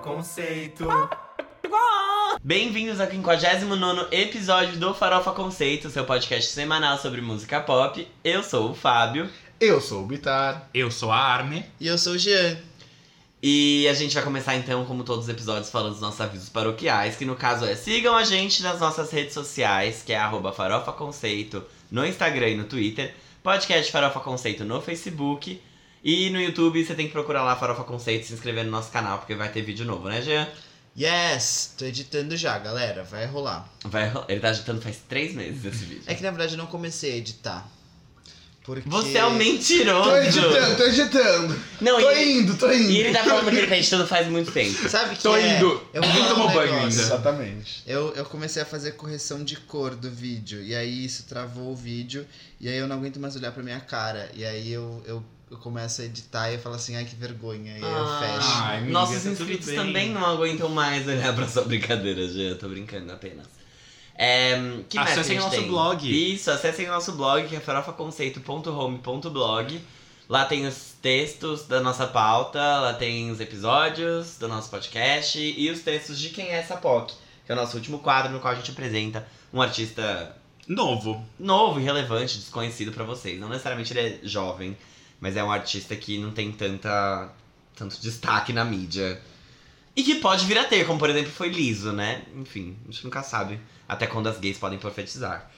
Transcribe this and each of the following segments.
Conceito. Bem-vindos ao 59 episódio do Farofa Conceito, seu podcast semanal sobre música pop. Eu sou o Fábio. Eu sou o Bitar. Eu sou a Arme. E eu sou o Jean. E a gente vai começar então, como todos os episódios, falando dos nossos avisos paroquiais, que no caso é sigam a gente nas nossas redes sociais, que é arroba Farofa Conceito no Instagram e no Twitter, podcast Farofa Conceito no Facebook. E no YouTube você tem que procurar lá Farofa Conceito e se inscrever no nosso canal, porque vai ter vídeo novo, né, Jean? Yes! Tô editando já, galera. Vai rolar. Vai, ro- ele tá agitando faz três meses esse vídeo. É que na verdade eu não comecei a editar. Porque... Você é um mentiroso! Tô editando, tô editando. Não, Tô e, indo, tô indo. e ele tá falando que ele tá editando faz muito tempo. Sabe que Tô é? indo. Eu vou Nem falar um tomou banho ainda. Exatamente. Eu, eu comecei a fazer correção de cor do vídeo. E aí isso travou o vídeo. E aí eu não aguento mais olhar pra minha cara. E aí eu, eu, eu começo a editar e eu falo assim, ai que vergonha. E aí eu fecho. Ai, amiga, Nossos tá inscritos também não aguentam mais olhar pra sua brincadeira, Jean. Tô brincando apenas. É, que Acessem nosso tem? blog. Isso, acessem o nosso blog, que é farofaconceito.home.blog. Lá tem os textos da nossa pauta, lá tem os episódios do nosso podcast e os textos de Quem é essa POC, que é o nosso último quadro no qual a gente apresenta um artista Novo. novo, irrelevante, desconhecido pra vocês. Não necessariamente ele é jovem, mas é um artista que não tem tanta tanto destaque na mídia. E que pode vir a ter, como por exemplo foi Liso, né? Enfim, a gente nunca sabe até quando as gays podem profetizar.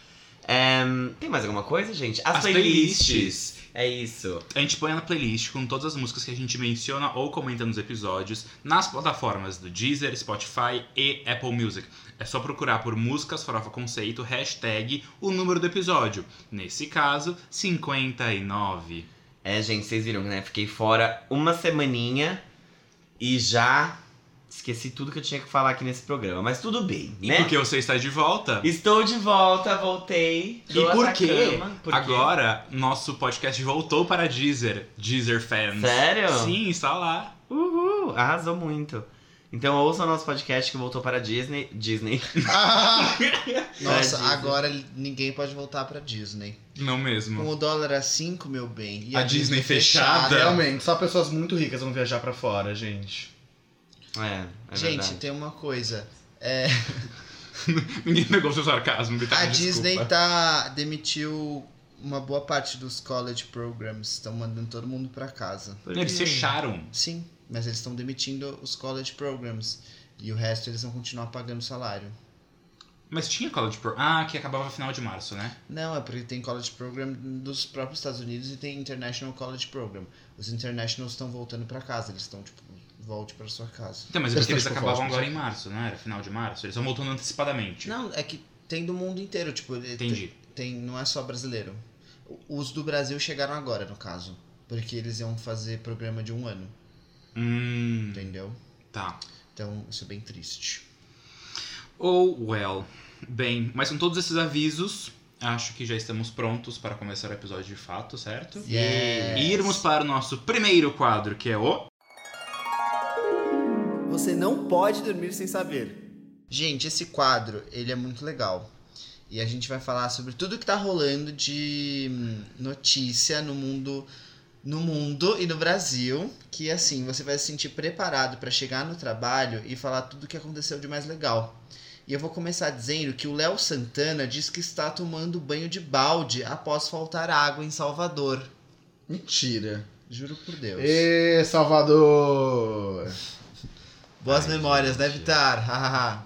Ehm, tem mais alguma coisa, gente? As, As playlists. playlists. É isso. A gente põe na playlist com todas as músicas que a gente menciona ou comenta nos episódios nas plataformas do Deezer, Spotify e Apple Music. É só procurar por Músicas Farofa Conceito, hashtag o número do episódio. Nesse caso, 59. É, gente, vocês viram, né? Fiquei fora uma semaninha e já esqueci tudo que eu tinha que falar aqui nesse programa. Mas tudo bem, E né? porque você está de volta, Estou de volta, voltei. E por quê? Por quê? agora nosso podcast voltou para Deezer. Deezer fans. Sério? Sim, está lá. Uhul, arrasou muito. Então ouçam o nosso podcast que voltou para a Disney. Disney. Nossa, Disney. agora ninguém pode voltar pra Disney. Não Com mesmo. o dólar a 5, meu bem. E A Disney fechada. Realmente, só pessoas muito ricas vão viajar pra fora, gente. É, é Gente, verdade. tem uma coisa. É, Ninguém pegou seu sarcasmo, Vitor. a desculpa. Disney tá demitiu uma boa parte dos college programs. Estão mandando todo mundo pra casa. Eles fecharam. Sim, mas eles estão demitindo os college programs. E o resto eles vão continuar pagando salário. Mas tinha College Pro. Ah, que acabava no final de março, né? Não, é porque tem college program dos próprios Estados Unidos e tem International College Program. Os internationals estão voltando pra casa, eles estão tipo, volte pra sua casa. Então, mas Eles porque eles estão acabavam agora em março, não era? Final de março. Eles estão voltando antecipadamente. Não, é que tem do mundo inteiro, tipo, Entendi. tem, não é só brasileiro. Os do Brasil chegaram agora, no caso. Porque eles iam fazer programa de um ano, Hum. entendeu? Tá. Então, isso é bem triste. Oh, well. Bem, mas com todos esses avisos, acho que já estamos prontos para começar o episódio de fato, certo? Yes. E irmos para o nosso primeiro quadro, que é o. Você não pode dormir sem saber. Gente, esse quadro, ele é muito legal. E a gente vai falar sobre tudo que tá rolando de hum, notícia no mundo, no mundo e no Brasil, que assim, você vai se sentir preparado para chegar no trabalho e falar tudo o que aconteceu de mais legal. E eu vou começar dizendo que o Léo Santana diz que está tomando banho de balde após faltar água em Salvador. Mentira. Juro por Deus. Ê, Salvador! Boas Ai, memórias, gente. estar. hahaha.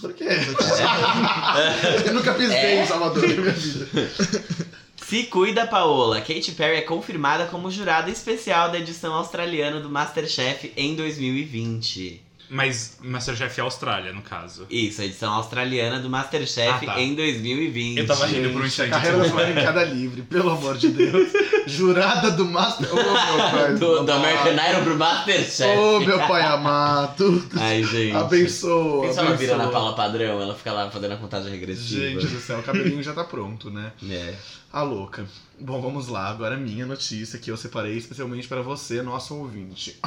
Por quê? Dizendo. Eu nunca pisei É? em Salvador na minha vida. Se cuida, Paola. Katy Perry é confirmada como jurada especial da edição australiana do Masterchef em 2020. Mas Masterchef Austrália, no caso. Isso, a edição australiana do Masterchef Ah, tá. em 2020. Eu tava rindo por um instante. Carreira da Maria em cada livre, pelo amor de Deus. Jurada do Master. Meu pai. do, do. American Idol pro Masterchef. Ô, meu pai amado. Ai, gente. Abençoa. Quem só ela vira na abençoa. Paula padrão, ela fica lá fazendo a contagem regressiva. Gente do céu, o cabelinho já tá pronto, né? É. A louca. Bom, vamos lá. Agora a minha notícia que eu separei especialmente para você, nosso ouvinte.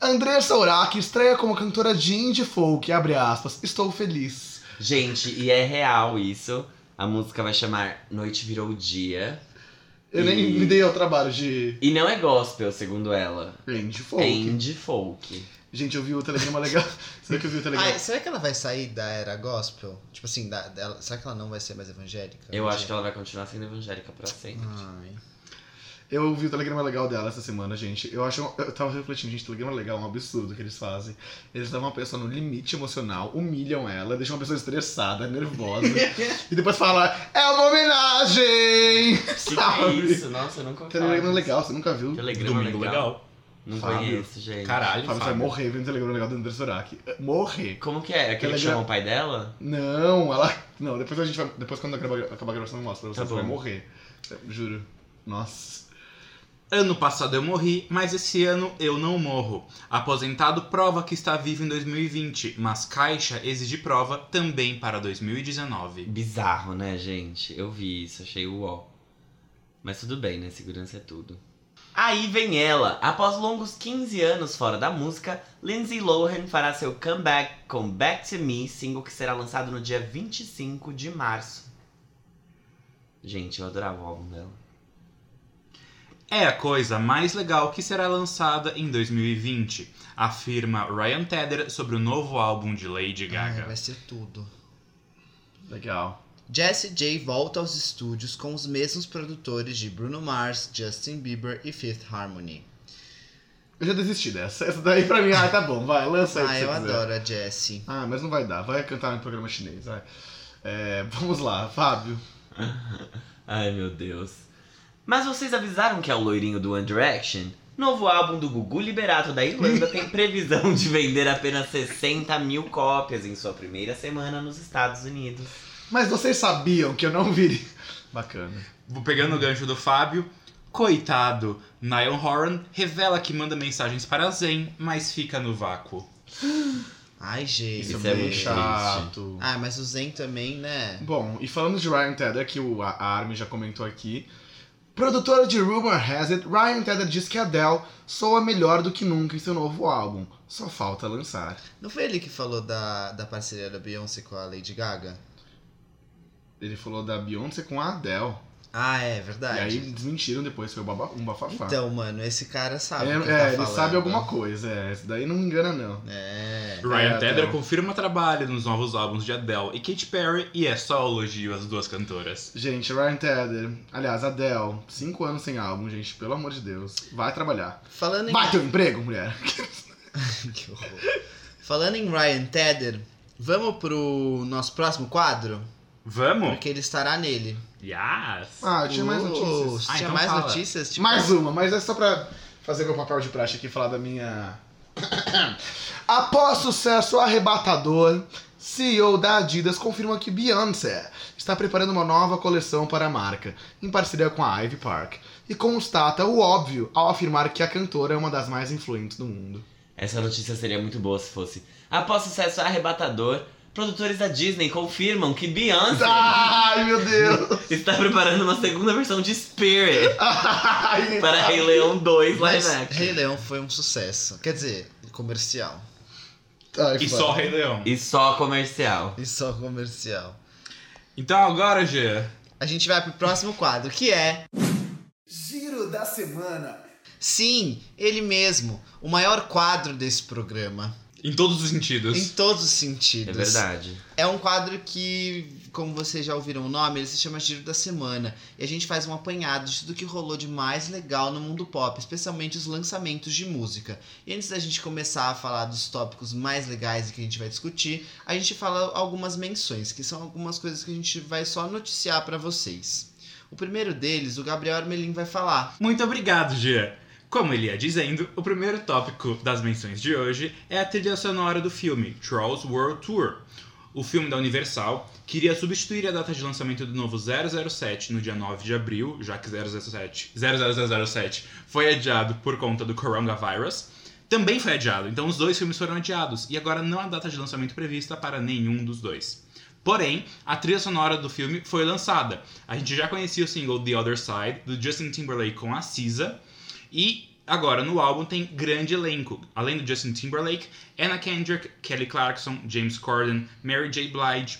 Andressa Urach estreia como cantora de indie folk, abre aspas, estou feliz. Gente, e é real isso. A música vai chamar Noite Virou Dia. Eu nem E- me dei ao trabalho de E não é gospel, segundo ela. indie folk. É indie folk. Gente, eu vi o telegrama legal. Será que eu vi o telegrama? Ai, será que ela vai sair da era gospel? Tipo assim, da, dela, será que ela não vai ser mais evangélica? Eu acho que ela vai continuar sendo evangélica pra sempre. Ai. Eu vi o telegrama legal dela essa semana, gente. Eu acho. Eu tava refletindo, gente, telegrama legal é um absurdo que eles fazem. Eles levam uma pessoa no limite emocional, humilham ela, deixam uma pessoa estressada, nervosa. e depois fala, é uma homenagem! Que que é isso? Nossa, eu nunca ouvi Telegrama legal, você nunca viu? Telegrama Domingo legal. legal. Não Fábio. conheço, gente. Caralho, Fábio, você vai Fábio. morrer vendo telegrama legal do André Soraki. Morrer. Como que é? Aquele que Telegrama- chama o pai dela? Não, ela. Não, depois a gente vai. Depois quando acabar acabar a gravação eu mostro pra você, Tá você vai morrer. Juro. Nossa. Ano passado eu morri, mas esse ano eu não morro. Aposentado prova que está vivo em 2020, mas Caixa exige prova também para 2019. Bizarro, né, gente? Eu vi isso, achei o ó. Mas tudo bem, né? Segurança é tudo. Aí vem ela. Após longos 15 anos fora da música, Lindsay Lohan fará seu comeback com Back to Me, single que será lançado no dia 25 de março. Gente, eu adorava o álbum dela. É a coisa mais legal que será lançada em 2020, afirma Ryan Tedder sobre o novo álbum de Lady Ai, Gaga. vai ser tudo. Legal. Jessie J volta aos estúdios com os mesmos produtores de Bruno Mars, Justin Bieber e Fifth Harmony. Eu já desisti dessa. Essa daí pra mim, ah, tá bom, vai, lança aí. Ah, eu você quiser. adoro a Jessie. Ah, mas não vai dar. Vai cantar no programa chinês, vai. É, vamos lá, Fábio. Ai, meu Deus. Mas vocês avisaram que é o loirinho do One Direction? Novo álbum do Gugu Liberato da Irlanda tem previsão de vender apenas 60 mil cópias em sua primeira semana nos Estados Unidos. Mas vocês sabiam que eu não viria. Bacana. Vou pegando o gancho do Fábio. Coitado, Niall Horan revela que manda mensagens para Zen, mas fica no vácuo. Ai, gente. Isso é bem muito chato. Ah, mas o Zen também, né? Bom, e falando de Ryan Tedder, que o, a a Armin já comentou aqui. Produtora de Rumor Has It, Ryan Tedder diz que Adele soa melhor do que nunca em seu novo álbum. Só falta lançar. Não foi ele que falou da, da parceria da Beyoncé com a Lady Gaga? Ele falou da Beyoncé com a Adele. Ah, é E verdade. aí desmentiram depois, foi um baba- um bafafá. Então, mano, esse cara sabe é, o que é, tá ele falando. sabe alguma coisa, é. Esse daí não engana, não. É. Ryan É, Tedder confirma trabalho nos novos álbuns de Adele e Katy Perry e é só elogio às duas cantoras. Gente, Ryan Tedder, aliás, Adele, cinco anos sem álbum, gente, pelo amor de Deus. Vai trabalhar. Falando em... Vai ter um emprego, mulher. que horror. Falando em Ryan Tedder, vamos pro nosso próximo quadro? Vamos? Porque ele estará nele. Yes! Ah, tinha mais Uh, notícias. Ah, tinha então mais fala. notícias? Tipo, Mais uma, mas é só pra fazer meu papel de praxe aqui e falar da minha. Após sucesso arrebatador, CEO da Adidas confirma que Beyoncé está preparando uma nova coleção para a marca, em parceria com a Ivy Park, e constata o óbvio ao afirmar que a cantora é uma das mais influentes do mundo. Essa notícia seria muito boa se fosse. Após sucesso arrebatador, produtores da Disney confirmam que Beyoncé Ai, meu Deus! está preparando uma segunda versão de Spirit Ai, para Rei Leão 2 live action. Rei Leão foi um sucesso. Quer dizer, comercial. Ai, E só Rei Leão. E só comercial. E só comercial. Então agora, Gê, A gente vai pro próximo quadro, que é... Giro da semana. Sim, ele mesmo. O maior quadro desse programa. Em todos os Em sentidos. todos os É sentidos. verdade. É um quadro que, como vocês já ouviram o nome, ele se chama Giro da Semana. E a gente faz um apanhado de tudo que rolou de mais legal no mundo pop, especialmente os lançamentos de música. E antes da gente começar a falar dos tópicos mais legais e que a gente vai discutir, a gente fala algumas menções, que são algumas coisas que a gente vai só noticiar pra vocês. O primeiro deles, o Gabriel Armelin vai falar. Muito obrigado, Gê. Como ele ia dizendo, o primeiro tópico das menções de hoje é a trilha sonora do filme Trolls World Tour. O filme da Universal queria substituir a data de lançamento do novo 007 no dia 9 de abril, já que 007, 00007 foi adiado por conta do coronavirus. Também foi adiado, então os dois filmes foram adiados e agora não há data de lançamento prevista para nenhum dos dois. Porém, a trilha sonora do filme foi lançada. A gente já conhecia o single The Other Side, do Justin Timberlake com a SZA, e agora no álbum tem grande elenco. Além do Justin Timberlake, Anna Kendrick, Kelly Clarkson, James Corden, Mary J. Blige,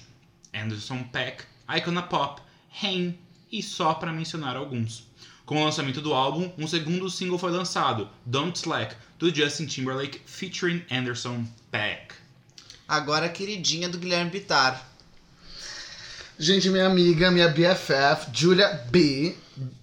Anderson Peck, Icona Pop, Haim e só para mencionar alguns. Com o lançamento do álbum, um segundo single foi lançado, Don't Slack, do Justin Timberlake featuring Anderson Paak. Agora a queridinha do Guilherme Bittar. Gente, minha amiga, minha BFF, Julia B.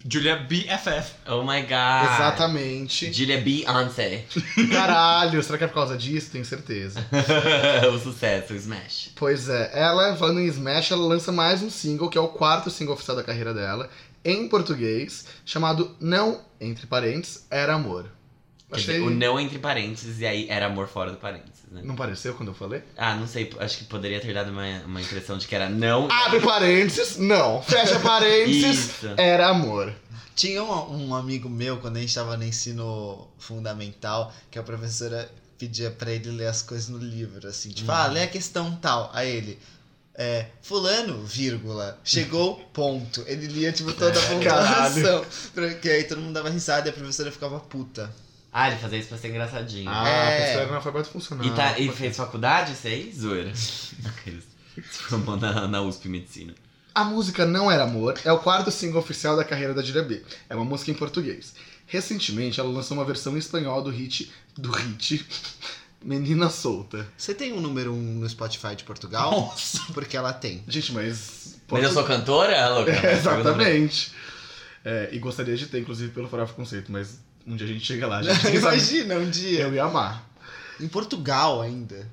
Julia BFF. Oh my god. Exatamente. Julia Beyoncé. Caralho, será que é por causa disso? Tenho certeza. o sucesso, o Smash. Pois é, ela, falando em Smash, ela lança mais um single, que é o quarto single oficial da carreira dela, em português, chamado Não, entre parênteses, Era Amor. Quer dizer, o não entre parênteses e aí era amor fora do parênteses, né? Não pareceu quando eu falei? Ah, não sei, acho que poderia ter dado uma, uma impressão de que era não. Abre parênteses, não. Fecha parênteses, Isso. era amor. Tinha um, um amigo meu, quando a gente tava no ensino fundamental, que a professora pedia pra ele ler as coisas no livro, assim, tipo, ah, lê a questão tal. Aí ele, é, fulano, vírgula, chegou, ponto. Ele lia, tipo, toda a pontuação. Porque aí todo mundo dava risada e a professora ficava puta. Ah, ele fazia isso pra ser engraçadinho. Ah, É. a pessoa era analfabeto funcional. e, tá, e fez faculdade, isso aí? Zoeira. Se formou na, na USP Medicina. A música Não Era Amor é o quarto single oficial da carreira da Julia B. É uma música em português. Recentemente, ela lançou uma versão em espanhol do hit, do hit Menina Solta. Você tem um número um no Spotify de Portugal? Nossa. Porque ela tem. Gente, mas... Mas eu sou cantora, louca? É, exatamente. É, e gostaria de ter, inclusive, pelo Farofa Conceito, mas um dia a gente chega lá, gente. Imagina um dia. eu ia amar. Em Portugal ainda.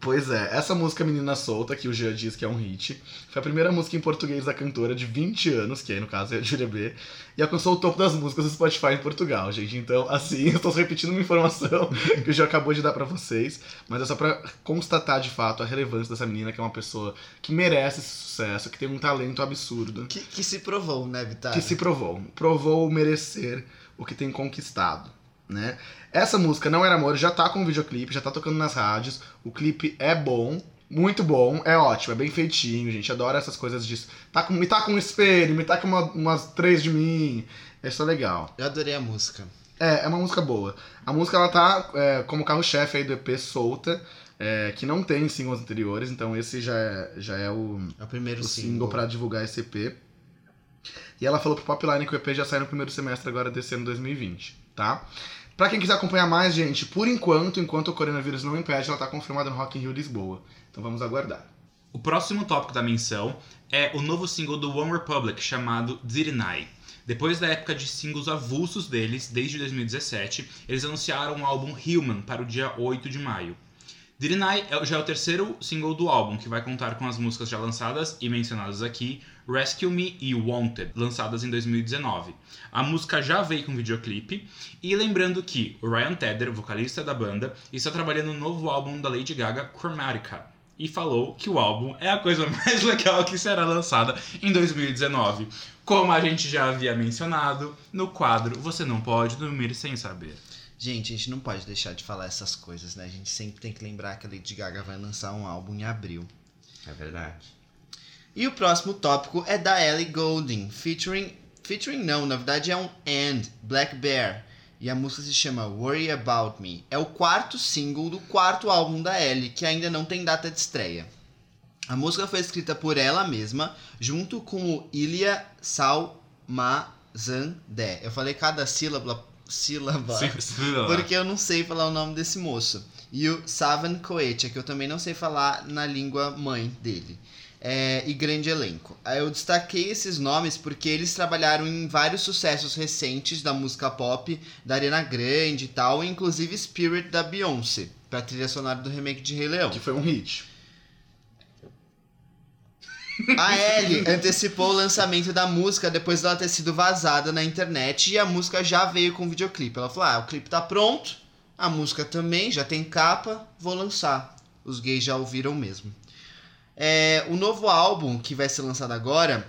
Pois é, essa música Menina Solta, que o Jean diz que é um hit, foi a primeira música em português da cantora de 20 anos, que aí no caso é a Julia B, e alcançou o topo das músicas do Spotify em Portugal, gente. Então, assim, eu tô repetindo uma informação que o Jean acabou de dar pra vocês, mas é só pra constatar de fato a relevância dessa menina, que é uma pessoa que merece esse sucesso, que tem um talento absurdo, Que, que se provou, né, Vitar? que se provou, provou merecer o que tem conquistado. Né? Essa música Não Era Amor já tá com videoclipe, já tá tocando nas rádios. O clipe é bom, muito bom, é ótimo, é bem feitinho, gente. Adora essas coisas de. Tá com, me tá com um espelho, me tá com uma- umas três de mim. Isso é legal. Eu adorei a música. É, é uma música boa. A música ela tá é, como carro-chefe aí do EP Solta, é, que não tem singles anteriores, então esse já é, já é o, É o primeiro o single. single pra divulgar esse EP. E ela falou pro Popline que o EP já sai no primeiro semestre agora desse ano 2020, tá? Pra quem quiser acompanhar mais, gente, por enquanto, enquanto o coronavírus não impede, ela tá confirmada no Rock in Rio Lisboa. Então vamos aguardar. O próximo tópico da menção é o novo single do One Republic chamado Didn't I. Depois da época de singles avulsos deles, desde 2017, eles anunciaram o álbum Human para o dia 8 de maio. Didn't I é- já é o terceiro single do álbum, que vai contar com as músicas já lançadas e mencionadas aqui, Rescue Me e Wanted, lançadas em 2019. A música já veio com videoclipe, e lembrando que o Ryan Tedder, vocalista da banda, está trabalhando no novo álbum da Lady Gaga, Chromatica, e falou que o álbum é a coisa mais legal que será lançada em 2019. Como a gente já havia mencionado no quadro Você Não Pode Dormir Sem Saber. Gente, a gente não pode deixar de falar essas coisas, né? A gente sempre tem que lembrar que a Lady Gaga vai lançar um álbum em abril. É verdade. E o próximo tópico é da Ellie Goulding, featuring. Featuring não, na verdade é um And, Black Bear. E a música se chama Worry About Me. É o quarto single do quarto álbum da Ellie, que ainda não tem data de estreia. A música foi escrita por ela mesma, junto com o Ilya Salmazandé. Eu falei cada sílaba, sílaba porque eu não sei falar o nome desse moço. E o Savan Koetia, que eu também não sei falar na língua mãe dele. É, e grande elenco. Eu destaquei esses nomes porque eles trabalharam em vários sucessos recentes da música pop, da Arena Grande e tal, inclusive Spirit da Beyoncé, pra trilha sonora do remake de Rei Leão. Que foi um hit. A Ellie antecipou o lançamento da música depois dela ter sido vazada na internet e a música já veio com videoclipe. Ela falou: ah, o clipe tá pronto, a música também, já tem capa, vou lançar. Os gays já ouviram mesmo. É, o novo álbum que vai ser lançado agora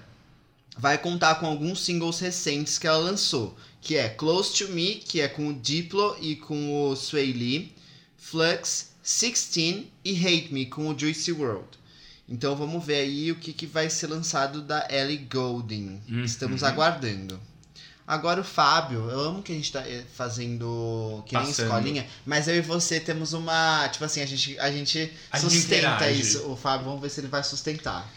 vai contar com alguns singles recentes que ela lançou, que é Close to Me, que é com o Diplo e com o Sway Lee, Flux, 16 e Hate Me com o Juicy World. Então vamos ver aí o que, que vai ser lançado da Ellie Goulding. Uhum. Estamos aguardando. Agora o Fábio, eu amo que a gente tá eh, fazendo que nem Passando. escolinha, mas eu e você temos uma. Tipo assim, a gente, a gente A gente sustenta interage. isso. O Fábio, vamos ver se ele vai sustentar.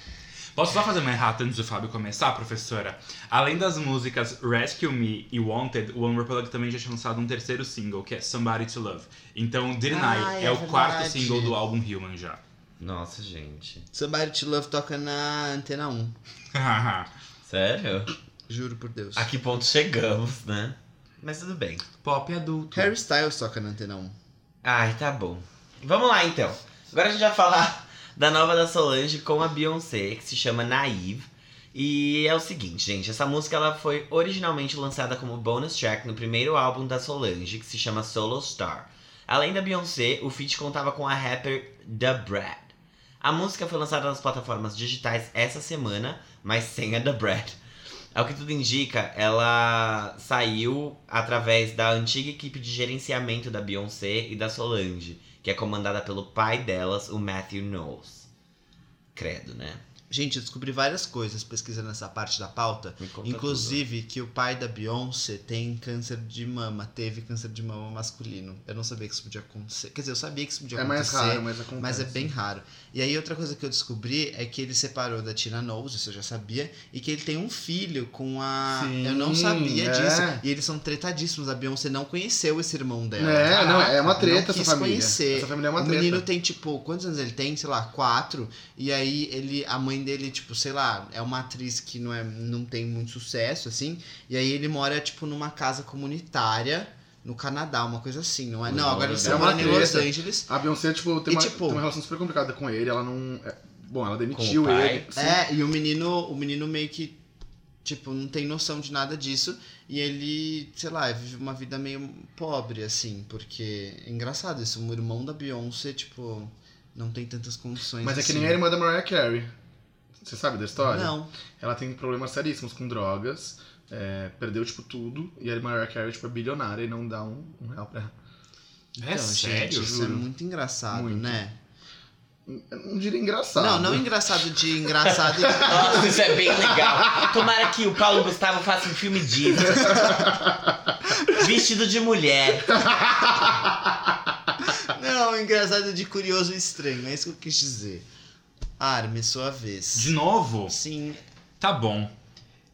Posso só fazer uma errata antes do Fábio começar, professora? Além das músicas Rescue Me e Wanted, o One Republic também já tinha lançado um terceiro single, que é Somebody to Love. Então, Deny Ah, é, é o quarto single do álbum Human já. Nossa, gente. Somebody to Love toca na Antena 1. Sério? Juro por Deus. A que ponto chegamos, né? Mas tudo bem. Pop adulto. Harry Styles toca na Antena 1. Ai, tá bom. Vamos lá então. Agora a gente vai falar da nova da Solange com a Beyoncé, que se chama Naive. E é o seguinte, gente, essa música ela foi originalmente lançada como bonus track no primeiro álbum da Solange, que se chama Solo Star. Além da Beyoncé, o feat contava com a rapper Da Brad. A música foi lançada nas plataformas digitais essa semana, mas sem a Da Brad. Ao que tudo indica, ela saiu através da antiga equipe de gerenciamento da Beyoncé e da Solange, que é comandada pelo pai delas, o Matthew Knowles. Credo, né? Gente, eu descobri várias coisas pesquisando essa parte da pauta. Me conta Inclusive que o pai da Beyoncé tem câncer de mama, teve câncer de mama masculino. Eu não sabia que isso podia acontecer. Quer dizer, eu sabia que isso podia É mais acontecer. raro, mas acontece. Mas é bem raro. E aí outra coisa que eu descobri é que ele separou da Tina Knowles, isso eu já sabia, e que ele tem um filho com a. Sim, eu não sabia é. disso. E eles são tretadíssimos. A Beyoncé não conheceu esse irmão dela. É, não, é uma treta essa família. conhecer. Essa família é uma o treta. menino tem, tipo, quantos anos ele tem? Sei lá, quatro. E aí ele, a mãe dele, tipo, sei lá, é uma atriz que não, é, não tem muito sucesso, assim. E aí ele mora, tipo, numa casa comunitária no Canadá, uma coisa assim, não é? Não, agora eles É estão uma morando em Los. Angeles. A Beyoncé, tipo, tem, E, uma, tipo- tem uma relação super complicada com ele. Ela não. é- Bom, ela demitiu ele. sim. É, e o menino, o menino meio que, tipo, não tem noção de nada disso. E ele, sei lá, vive uma vida meio pobre, assim, porque é engraçado isso. O irmão da Beyoncé, tipo, não tem tantas condições. Mas é que assim. nem a irmã da Mariah Carey. Você sabe da história? Não. Ela tem problemas seríssimos com drogas. É, perdeu, tipo, tudo. E a Mariah Carey, tipo, é bilionária e não dá um, um real pra ela. É Então, sério? gente, isso é muito engraçado, Muito. né? Eu não diria engraçado. Não, não engraçado de engraçado. e- Nossa, isso é bem legal. Tomara que o Paulo Gustavo faça um filme disso. Vestido de mulher. não, engraçado de curioso e estranho. É isso que eu quis dizer. Arme, sua vez. De novo? Sim. Tá bom.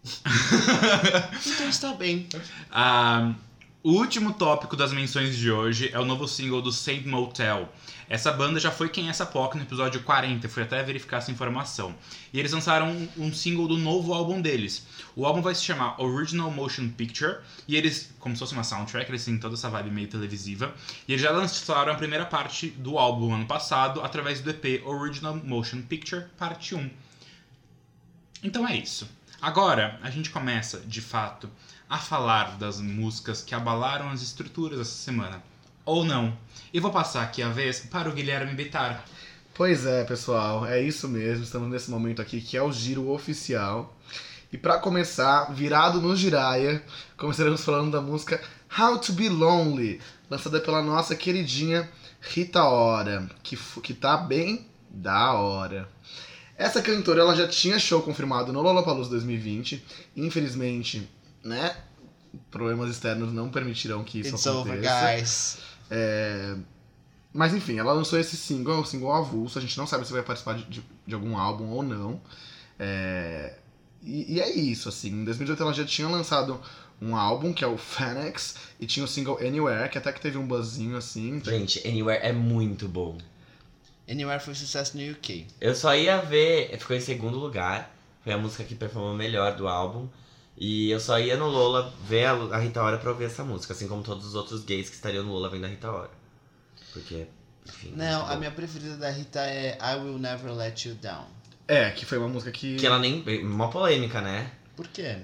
Então está bem. Ah, o último tópico das menções de hoje é o novo single do Saint Motel. Essa banda já foi quem é essa POC no episódio 40, eu fui até verificar essa informação. E eles lançaram um, um single do novo álbum deles. O álbum vai se chamar Original Motion Picture, e eles, como se fosse uma soundtrack, eles têm toda essa vibe meio televisiva. E eles já lançaram a primeira parte do álbum ano passado, através do EP Original Motion Picture, parte 1. Então é isso. Agora, a gente começa, de fato, a falar das músicas que abalaram as estruturas essa semana. Ou não. E vou passar aqui a vez para o Guilherme Bittar. Pois é, pessoal, é isso mesmo. Estamos nesse momento aqui que é o giro oficial. E pra começar, virado no Jiraya, começaremos falando da música How to Be Lonely, lançada pela nossa queridinha Rita Ora, que, que tá bem da hora. Essa cantora ela já tinha show confirmado no Lollapalooza 2020. Infelizmente, né? Problemas externos não permitirão que isso It's aconteça. over, guys. Mas enfim, ela lançou esse single, é um single avulso, a gente não sabe se vai participar de, de, de algum álbum ou não. É, E, e é isso, assim. Em 2018 ela já tinha lançado um álbum, que é o Fanex, e tinha o single Anywhere, que até que teve um buzzinho assim. Gente, Anywhere é muito bom. Anywhere foi sucesso no UK. Eu só ia ver, ficou em segundo lugar. Foi a música que performou melhor do álbum. E eu só ia no Lola ver a, Rita Ora pra ouvir essa música, assim como todos os outros gays que estariam no Lola vendo a Rita Ora. Porque, enfim. Não, muito a minha preferida da Rita é I Will Never Let You Down. É, que foi uma música que. Que ela nem. Uma polêmica, né? Por quê?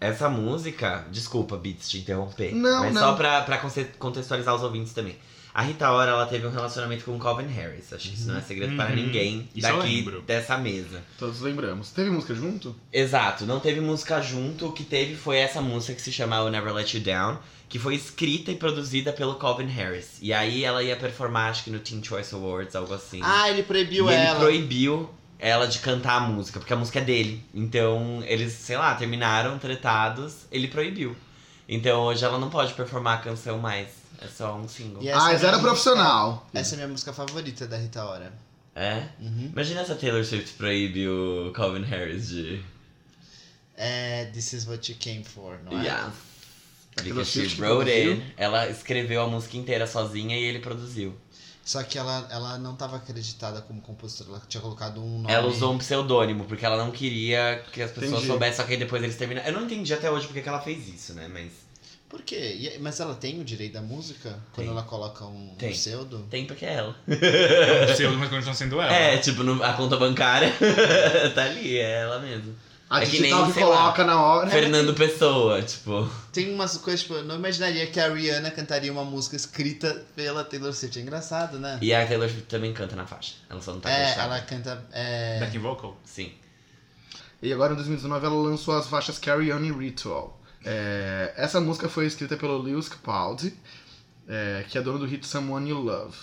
Essa música, desculpa, Beats, te interromper. Não, mas não. só pra, pra contextualizar os ouvintes também. A Rita Ora, ela teve um relacionamento com o Calvin Harris. Acho que isso não é segredo para Uhum. ninguém Isso daqui dessa mesa. Todos lembramos. Teve música junto? Exato, não teve música junto. O que teve foi essa música que se chama I'll Never Let You Down, que foi escrita e produzida pelo Calvin Harris. E aí ela ia performar, acho que no Teen Choice Awards, algo assim. Ah, ele proibiu e ela. ele proibiu ela de cantar a música, porque a música é dele. Então, eles, sei lá, terminaram tretados, ele proibiu. Então hoje ela não pode performar a canção mais. É só um single. Ah, é mas era minha profissional. música- Essa é a minha música favorita da Rita Ora. É? Uhum. Imagina se a Taylor Swift proíbe o Calvin Harris de. É This Is What You Came For, não é? Yes. Taylor Because she wrote produziu? it. Ela escreveu a música inteira sozinha e ele produziu. Só que ela, ela não estava acreditada como compositora, ela tinha colocado um nome. Ela usou um pseudônimo, porque ela não queria que as pessoas Entendi. soubessem, só que aí depois eles terminaram. Eu não entendi até hoje porque que ela fez isso, né? Mas. Por quê? E- Mas ela tem o direito da música? Quando Tem. ela coloca um Tem. pseudo? Tem porque é ela. É um pseudo, mas continua sendo ela. É, tipo, no- a conta bancária tá ali, é ela mesmo. A É que nem, que sei lá, coloca na hora. Fernando Pessoa, tipo. Tem umas coisas, tipo, eu não imaginaria que a Rihanna cantaria uma música escrita pela Taylor Swift. É engraçado, né? E a Taylor Swift também canta na faixa. Ela só não tá é, ela canta. É... Backing vocal. Sim. E agora em 2019 ela lançou as faixas Carry On e Ritual. É, essa música foi escrita pelo Lewis Capaldi, é, que é dono do hit Someone You Love.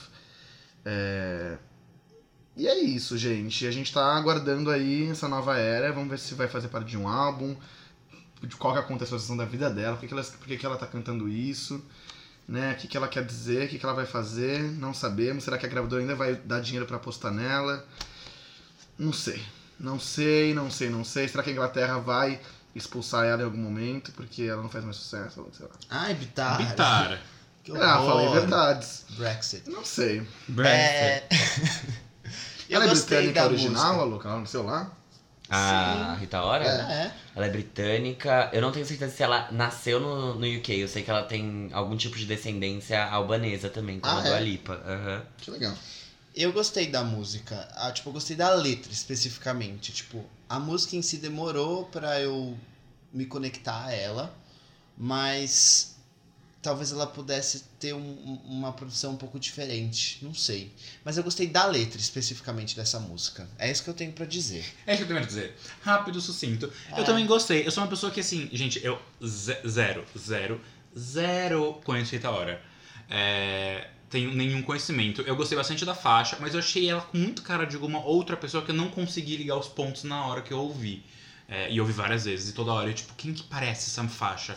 É, e é isso, gente. A gente tá aguardando aí essa nova era. Vamos ver se vai fazer parte de um álbum. De qual que é a contextualização da vida dela. Por que, que, ela, por que, que ela tá cantando isso. Né? O que, que ela quer dizer, o que, que ela vai fazer. Não sabemos. Será que a gravadora ainda vai dar dinheiro pra apostar nela? Não sei. Não sei, não sei, não sei. Será que a Inglaterra vai expulsar ela em algum momento porque ela não faz mais sucesso? Sei lá. Ai, Bitar. Bitar. Que Ah, falei verdades. Brexit. Não sei. É... eu ela é gostei britânica da original, a Luca? Ela nasceu lá? A Rita Ora, Ela é. ela é britânica. Eu não tenho certeza se ela nasceu no, no UK. Eu sei que ela tem algum tipo de descendência albanesa também, como Ah, a do é? Alipa. Aham. Que legal. Eu gostei da música. Ah, tipo, eu gostei da letra especificamente. Tipo, a música em si demorou pra eu me conectar a ela, mas talvez ela pudesse ter um- um- uma produção um pouco diferente. Não sei. Mas eu gostei da letra especificamente dessa música. É isso que eu tenho pra dizer. É isso que eu tenho a dizer. Rápido, sucinto. É. Eu também gostei. Eu sou uma pessoa que, assim, gente, eu ze- zero, zero, zero conheço Rita Ora. É, tenho nenhum conhecimento. Eu gostei bastante da faixa, mas eu achei ela com muito cara de alguma outra pessoa que eu não consegui ligar os pontos na hora que eu ouvi. É, e ouvi várias vezes, e toda hora eu, tipo, quem que parece essa faixa?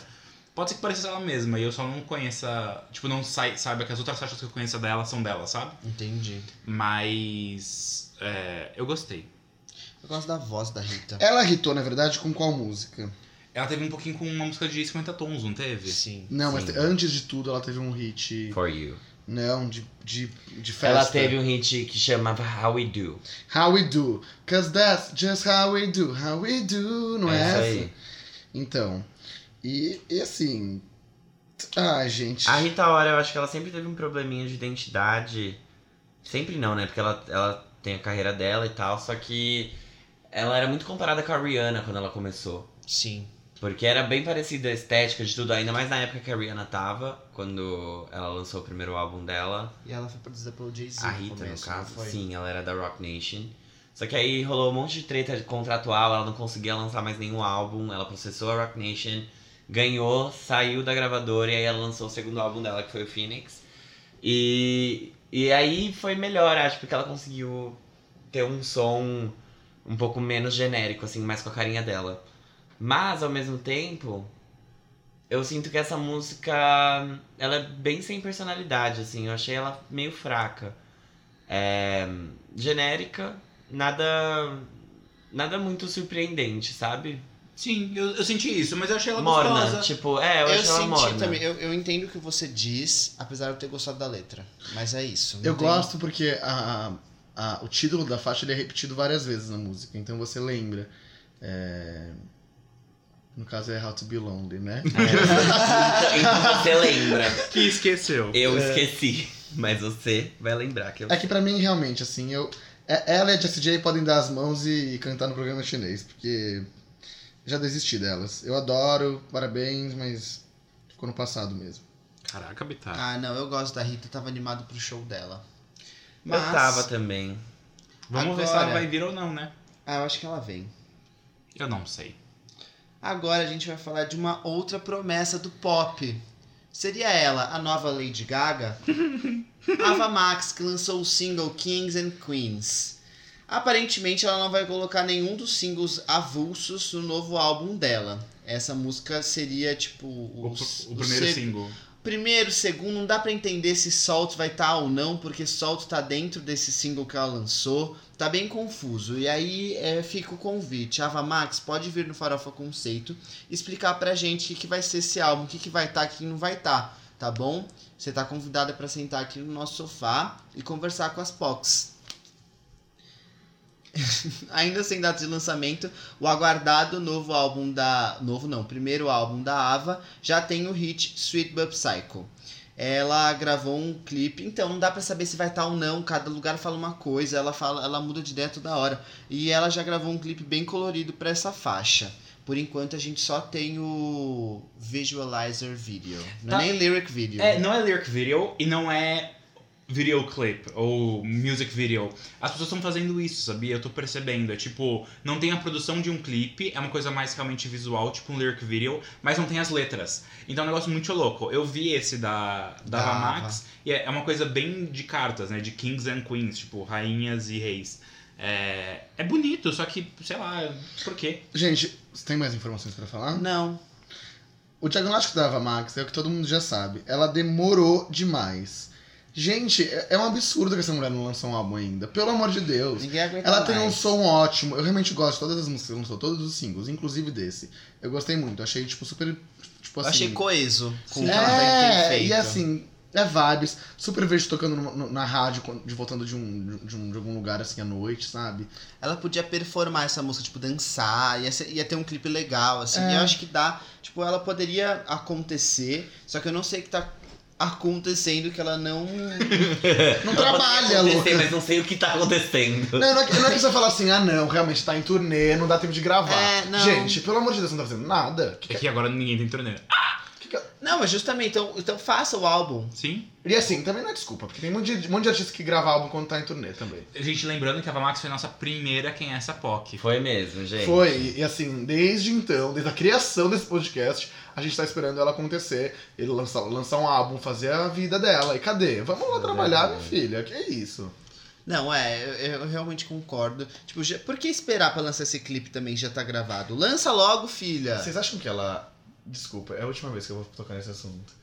Pode ser que pareça ela mesma, e eu só não conheça. Tipo, não sai, saiba que as outras faixas que eu conheço dela são dela, sabe? Entendi. Mas. é, eu gostei. Eu gosto da voz da Rita. Ela hitou, na verdade, com qual música? Ela teve um pouquinho com uma música de 50 tons, não teve? Sim. Não, mas Sim. te- antes de tudo ela teve um hit. For You. Não, de, de, de festa. Ela teve um hit que chamava How We Do. How we do. Cause that's just how we do. How we do, não é, isso essa? aí. Então. E, e assim. Ah, gente. A Rita Ora, eu acho que ela sempre teve um probleminha de identidade. Sempre não, né? Porque ela, ela tem a carreira dela e tal, só que ela era muito comparada com a Rihanna quando ela começou. Sim. Porque era bem parecida a estética de tudo, ainda mais na época que a Rihanna tava, quando ela lançou o primeiro álbum dela. E ela foi produzida pelo Jay-Z. A Rita, começo, no caso, sim, ela era da Rock Nation. Só que aí rolou um monte de treta contratual, ela não conseguia lançar mais nenhum álbum, ela processou a Rock Nation, ganhou, saiu da gravadora e aí ela lançou o segundo álbum dela, que foi o Phoenix. E, e aí foi melhor, acho, porque ela conseguiu ter um som um pouco menos genérico, assim, mais com a carinha dela. Mas, ao mesmo tempo, eu sinto que essa música, ela é bem sem personalidade, assim, eu achei ela meio fraca. É, genérica, nada nada muito surpreendente, sabe? Sim, eu, eu senti isso, mas eu achei ela morna, gostosa. tipo, é, eu, Eu, achei ela senti morna. também, eu, eu entendo o que você diz, apesar de eu ter gostado da letra. Mas é isso. Eu tem- gosto porque a, a- o título da faixa ele é repetido várias vezes na música, então você lembra. É, No caso é How to Be Lonely, né? É. Então você lembra. Que esqueceu. Eu esqueci, mas você vai lembrar que eu É que pra mim, realmente, assim, eu. é- Ela e a Jessie J podem dar as mãos e cantar no programa chinês, porque já desisti delas. Eu adoro, parabéns, mas ficou no passado mesmo. Caraca, Bitar. Ah, não, eu gosto da Rita, tava animado pro show dela. Eu Mas- tava também. Vamos ver se agora- ela vai vir ou não, né? Ah, eu acho que ela vem. Eu não sei. Agora a gente vai falar de uma outra promessa do pop. Seria ela a nova Lady Gaga? Ava Max, que lançou o single Kings and Queens. Aparentemente ela não vai colocar nenhum dos singles avulsos no novo álbum dela. Essa música seria tipo O, o, o o primeiro seg- single. primeiro, segundo, não dá pra entender se Salt vai estar ou não, porque Salt tá dentro desse single que ela lançou. Tá bem confuso. E aí é, fica o convite. Ava Max pode vir no Farofa Conceito explicar pra gente o que, que vai ser esse álbum, o que, que vai estar, tá, o que não vai estar, tá, tá bom? Você tá convidada para sentar aqui no nosso sofá e conversar com as POCs. Ainda sem data de lançamento, o aguardado novo álbum da. Novo não, primeiro álbum da Ava já tem o hit Sweet But Psycho. Ela gravou um clipe, então não dá para saber se vai estar tá ou não, cada lugar fala uma coisa, ela fala, ela muda de ideia toda hora. E ela já gravou um clipe bem colorido para essa faixa. Por enquanto a gente só tem o visualizer video, não é Tá. nem lyric video. É, não é lyric video e não é video clip ou music video. As pessoas estão fazendo isso, sabia? Eu tô percebendo. É tipo, não tem a produção de um clipe, é uma coisa mais realmente visual, tipo um lyric video, mas não tem as letras. Então é um negócio muito louco. Eu vi esse da, da Ava. Max e é é uma coisa bem de cartas, né? De kings and queens, tipo, rainhas e reis. É, é bonito, só que, sei lá, por quê? Gente, você tem mais informações pra falar? Não. O diagnóstico da Ava Max é o que todo mundo já sabe. Ela demorou demais. Gente, é é um absurdo que essa mulher não lançou um álbum ainda. Pelo amor de Deus. Ninguém aguenta Ela tem um som ótimo. Eu realmente gosto de todas as músicas que lançou, todos os singles, inclusive desse. Eu gostei muito. Achei, tipo, super. Tipo Eu assim. achei coeso com o que ela tem É, feito. e assim, é vibes. Super vejo tocando no- no- na rádio, de voltando de, um, de, um, de algum lugar assim à noite, sabe? Ela podia performar essa música, tipo, dançar, ia, ser- ia ter um clipe legal, assim. É. E eu acho que dá. Tipo, ela poderia acontecer, só que eu não sei o que tá acontecendo que ela não. Não trabalha, louca. mas não sei o que tá acontecendo. Não, não é, que, não é que você fala assim, ah não, realmente tá em turnê, não dá tempo de gravar. É, não. Gente, pelo amor de Deus, não tá fazendo nada. É que agora ninguém tem turnê. Que que- Não, mas justamente, então, então faça o álbum. Sim? E assim, também não é desculpa, porque tem um monte de, um monte de artista que grava álbum quando tá em turnê também. Gente, lembrando que a Ava Max foi a nossa primeira Quem é essa POC. Foi mesmo, gente. Foi, e assim, desde então, desde a criação desse podcast, a gente tá esperando ela acontecer, ele lançar, lançar um álbum, fazer a vida dela. E cadê? Vamos lá trabalhar, minha filha, que isso? Não, é, eu, eu realmente concordo. Tipo, já- por que esperar pra lançar esse clipe também já tá gravado? Lança logo, filha! Vocês acham que ela. Desculpa, é a última vez que eu vou tocar nesse assunto.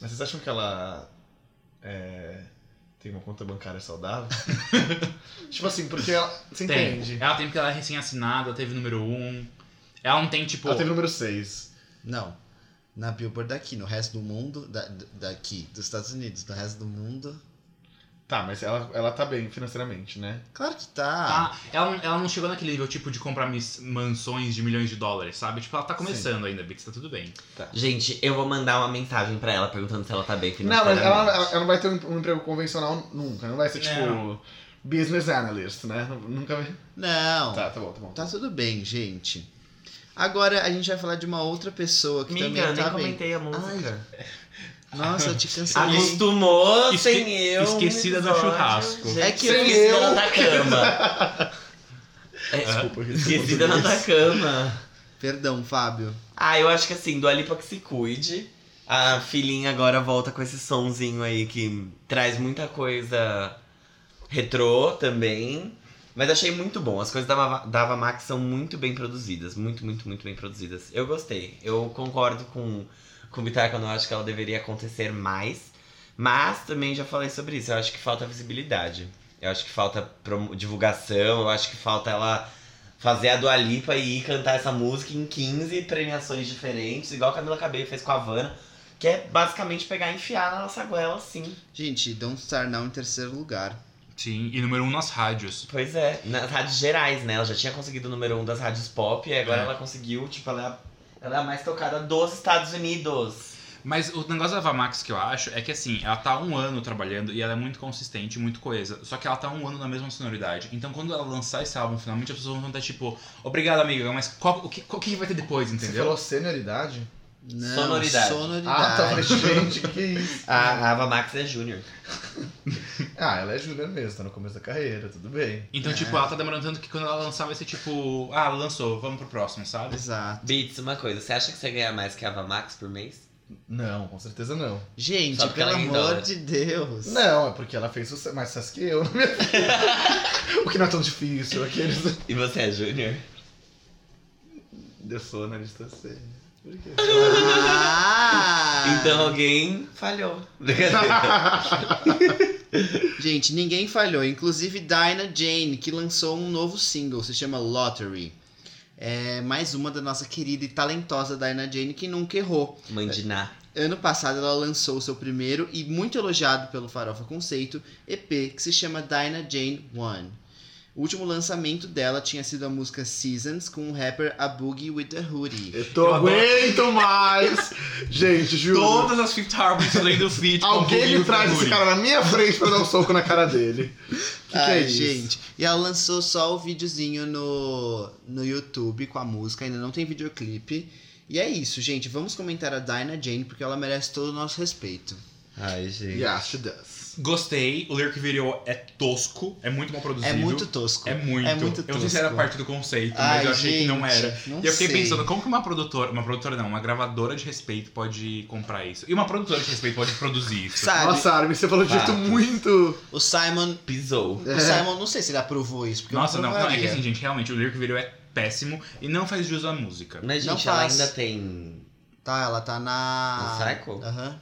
Mas vocês acham que ela. É, tem uma conta bancária saudável? tipo assim, porque ela. Você Tem. entende? Ela tem porque ela é recém-assinada, teve número 1. Um. Ela não tem, tipo. Ela teve número 6. Não. Na Billboard daqui, no resto do mundo, da, daqui, dos Estados Unidos, no resto do mundo. Tá, mas ela, ela tá bem financeiramente, né? Claro que tá. Ah, ela, não- ela não chegou naquele nível, tipo, de comprar mansões de milhões de dólares, sabe? Tipo, ela tá começando ainda, Bix, tá tudo bem. Gente, eu vou mandar uma mensagem pra ela perguntando se ela tá bem Não, mas financeiramente. ela, ela, ela não vai ter um, um emprego convencional nunca. Não vai ser tipo. Não. Business analyst, né? Nunca vai. Não. Tá, tá bom, tá bom. Tá tudo bem, gente. Agora a gente vai falar de uma outra pessoa que Miga, também eu nem tá bem. comentei a música. Nossa, eu te cancelei. Acostumou Esque- sem eu. esquecida do churrasco. Gente, É que esquecida eu- na Atacama. É, Desculpa, eu esquecida na Atacama. Perdão, Fábio. Ah, eu acho que assim, do Alipa que se cuide. A filhinha agora volta com esse sonzinho aí que traz muita coisa retrô também. Mas achei muito bom. As coisas da, Mava- são muito bem produzidas. Muito, muito, muito bem produzidas. Eu gostei. Eu concordo com, com o quando eu acho que ela deveria acontecer mais. Mas também já falei sobre isso. Eu acho que falta visibilidade. Eu acho que falta divulgação. Eu acho que falta ela fazer a Dua Lipa e ir cantar essa música em 15 premiações diferentes, igual a Camila Cabello fez com a Havana, que é basicamente pegar e enfiar na nossa goela, assim. Gente, Don't Star Now em terceiro lugar. Sim, e número 1 um nas rádios. Pois é, nas rádios gerais, né? Ela já tinha conseguido o número um das rádios pop, e agora É. ela conseguiu, tipo, ela é, a, ela é a mais tocada dos Estados Unidos. Mas o negócio da Ava Max que eu acho é que assim, ela tá um ano trabalhando e ela é muito consistente, muito coesa. Só que ela tá um ano na mesma sonoridade. Então quando ela lançar esse álbum, finalmente as pessoas vão estar tipo, obrigado amiga, mas qual, o, que, o que vai ter depois, Você entendeu? falou senioridade? Não, Sonoridade. Sonoridade. Ah, tá, falei, gente, que isso? A, Ava Max é júnior. Ah, ela é júnior mesmo, tá no começo da carreira, tudo bem. Então, É. tipo, ela tá demorando tanto que quando ela lançar vai ser tipo, ah, lançou, vamos pro próximo, sabe? Exato. Beats, uma coisa, você acha que você ganha mais que a Ava Max por mês? Não, com certeza não. Gente, Só pelo é amor de Deus. Não, é porque ela fez mais sucesso que eu, na minha vida. O que não é tão difícil, aqueles. E você é júnior? Eu sou analista C. Ah! Então alguém falhou. Gente, ninguém falhou. Inclusive Dinah Jane, que lançou um novo single, se chama Lottery. É mais uma da nossa querida e talentosa Dinah Jane que nunca errou. Mãe de Ná. Ano passado ela lançou o seu primeiro e muito elogiado pelo Farofa Conceito EP, que se chama Dinah Jane One. O último lançamento dela tinha sido a música Seasons com o rapper A Boogie with the Hoodie. Eu tô Eu adoro. aguento mais! Gente, juro. Todas as Fifth Harmonies além do feat Alguém me traz esse cara na minha frente pra dar um soco na cara dele. Que que Ai, é isso? gente. E ela lançou só o videozinho no, no YouTube com a música, ainda não tem videoclipe. E é isso, gente. Vamos comentar a Dinah Jane porque ela merece todo o nosso respeito. Ai, gente. Yes, she does. Gostei, o lyric video é tosco, é muito mal produzido. É muito tosco. É muito. É muito Eu não sei se era tosco. parte do conceito, Ai, mas eu achei que não gente, era. não e eu fiquei sei. pensando, como que uma produtora, uma produtora não, uma gravadora de respeito pode comprar isso? E uma produtora de respeito pode produzir isso? Sabe, Nossa, Armin, você falou de jeito muito. o Simon. Pisou. O Simon, não sei se ele aprovou isso, porque Nossa, eu não, não, não, é que assim, gente, realmente, o lyric video é péssimo e não faz jus à música. Mas, Não gente, ela faz. ainda tem. Tá, ela tá na. No Cycle? Aham.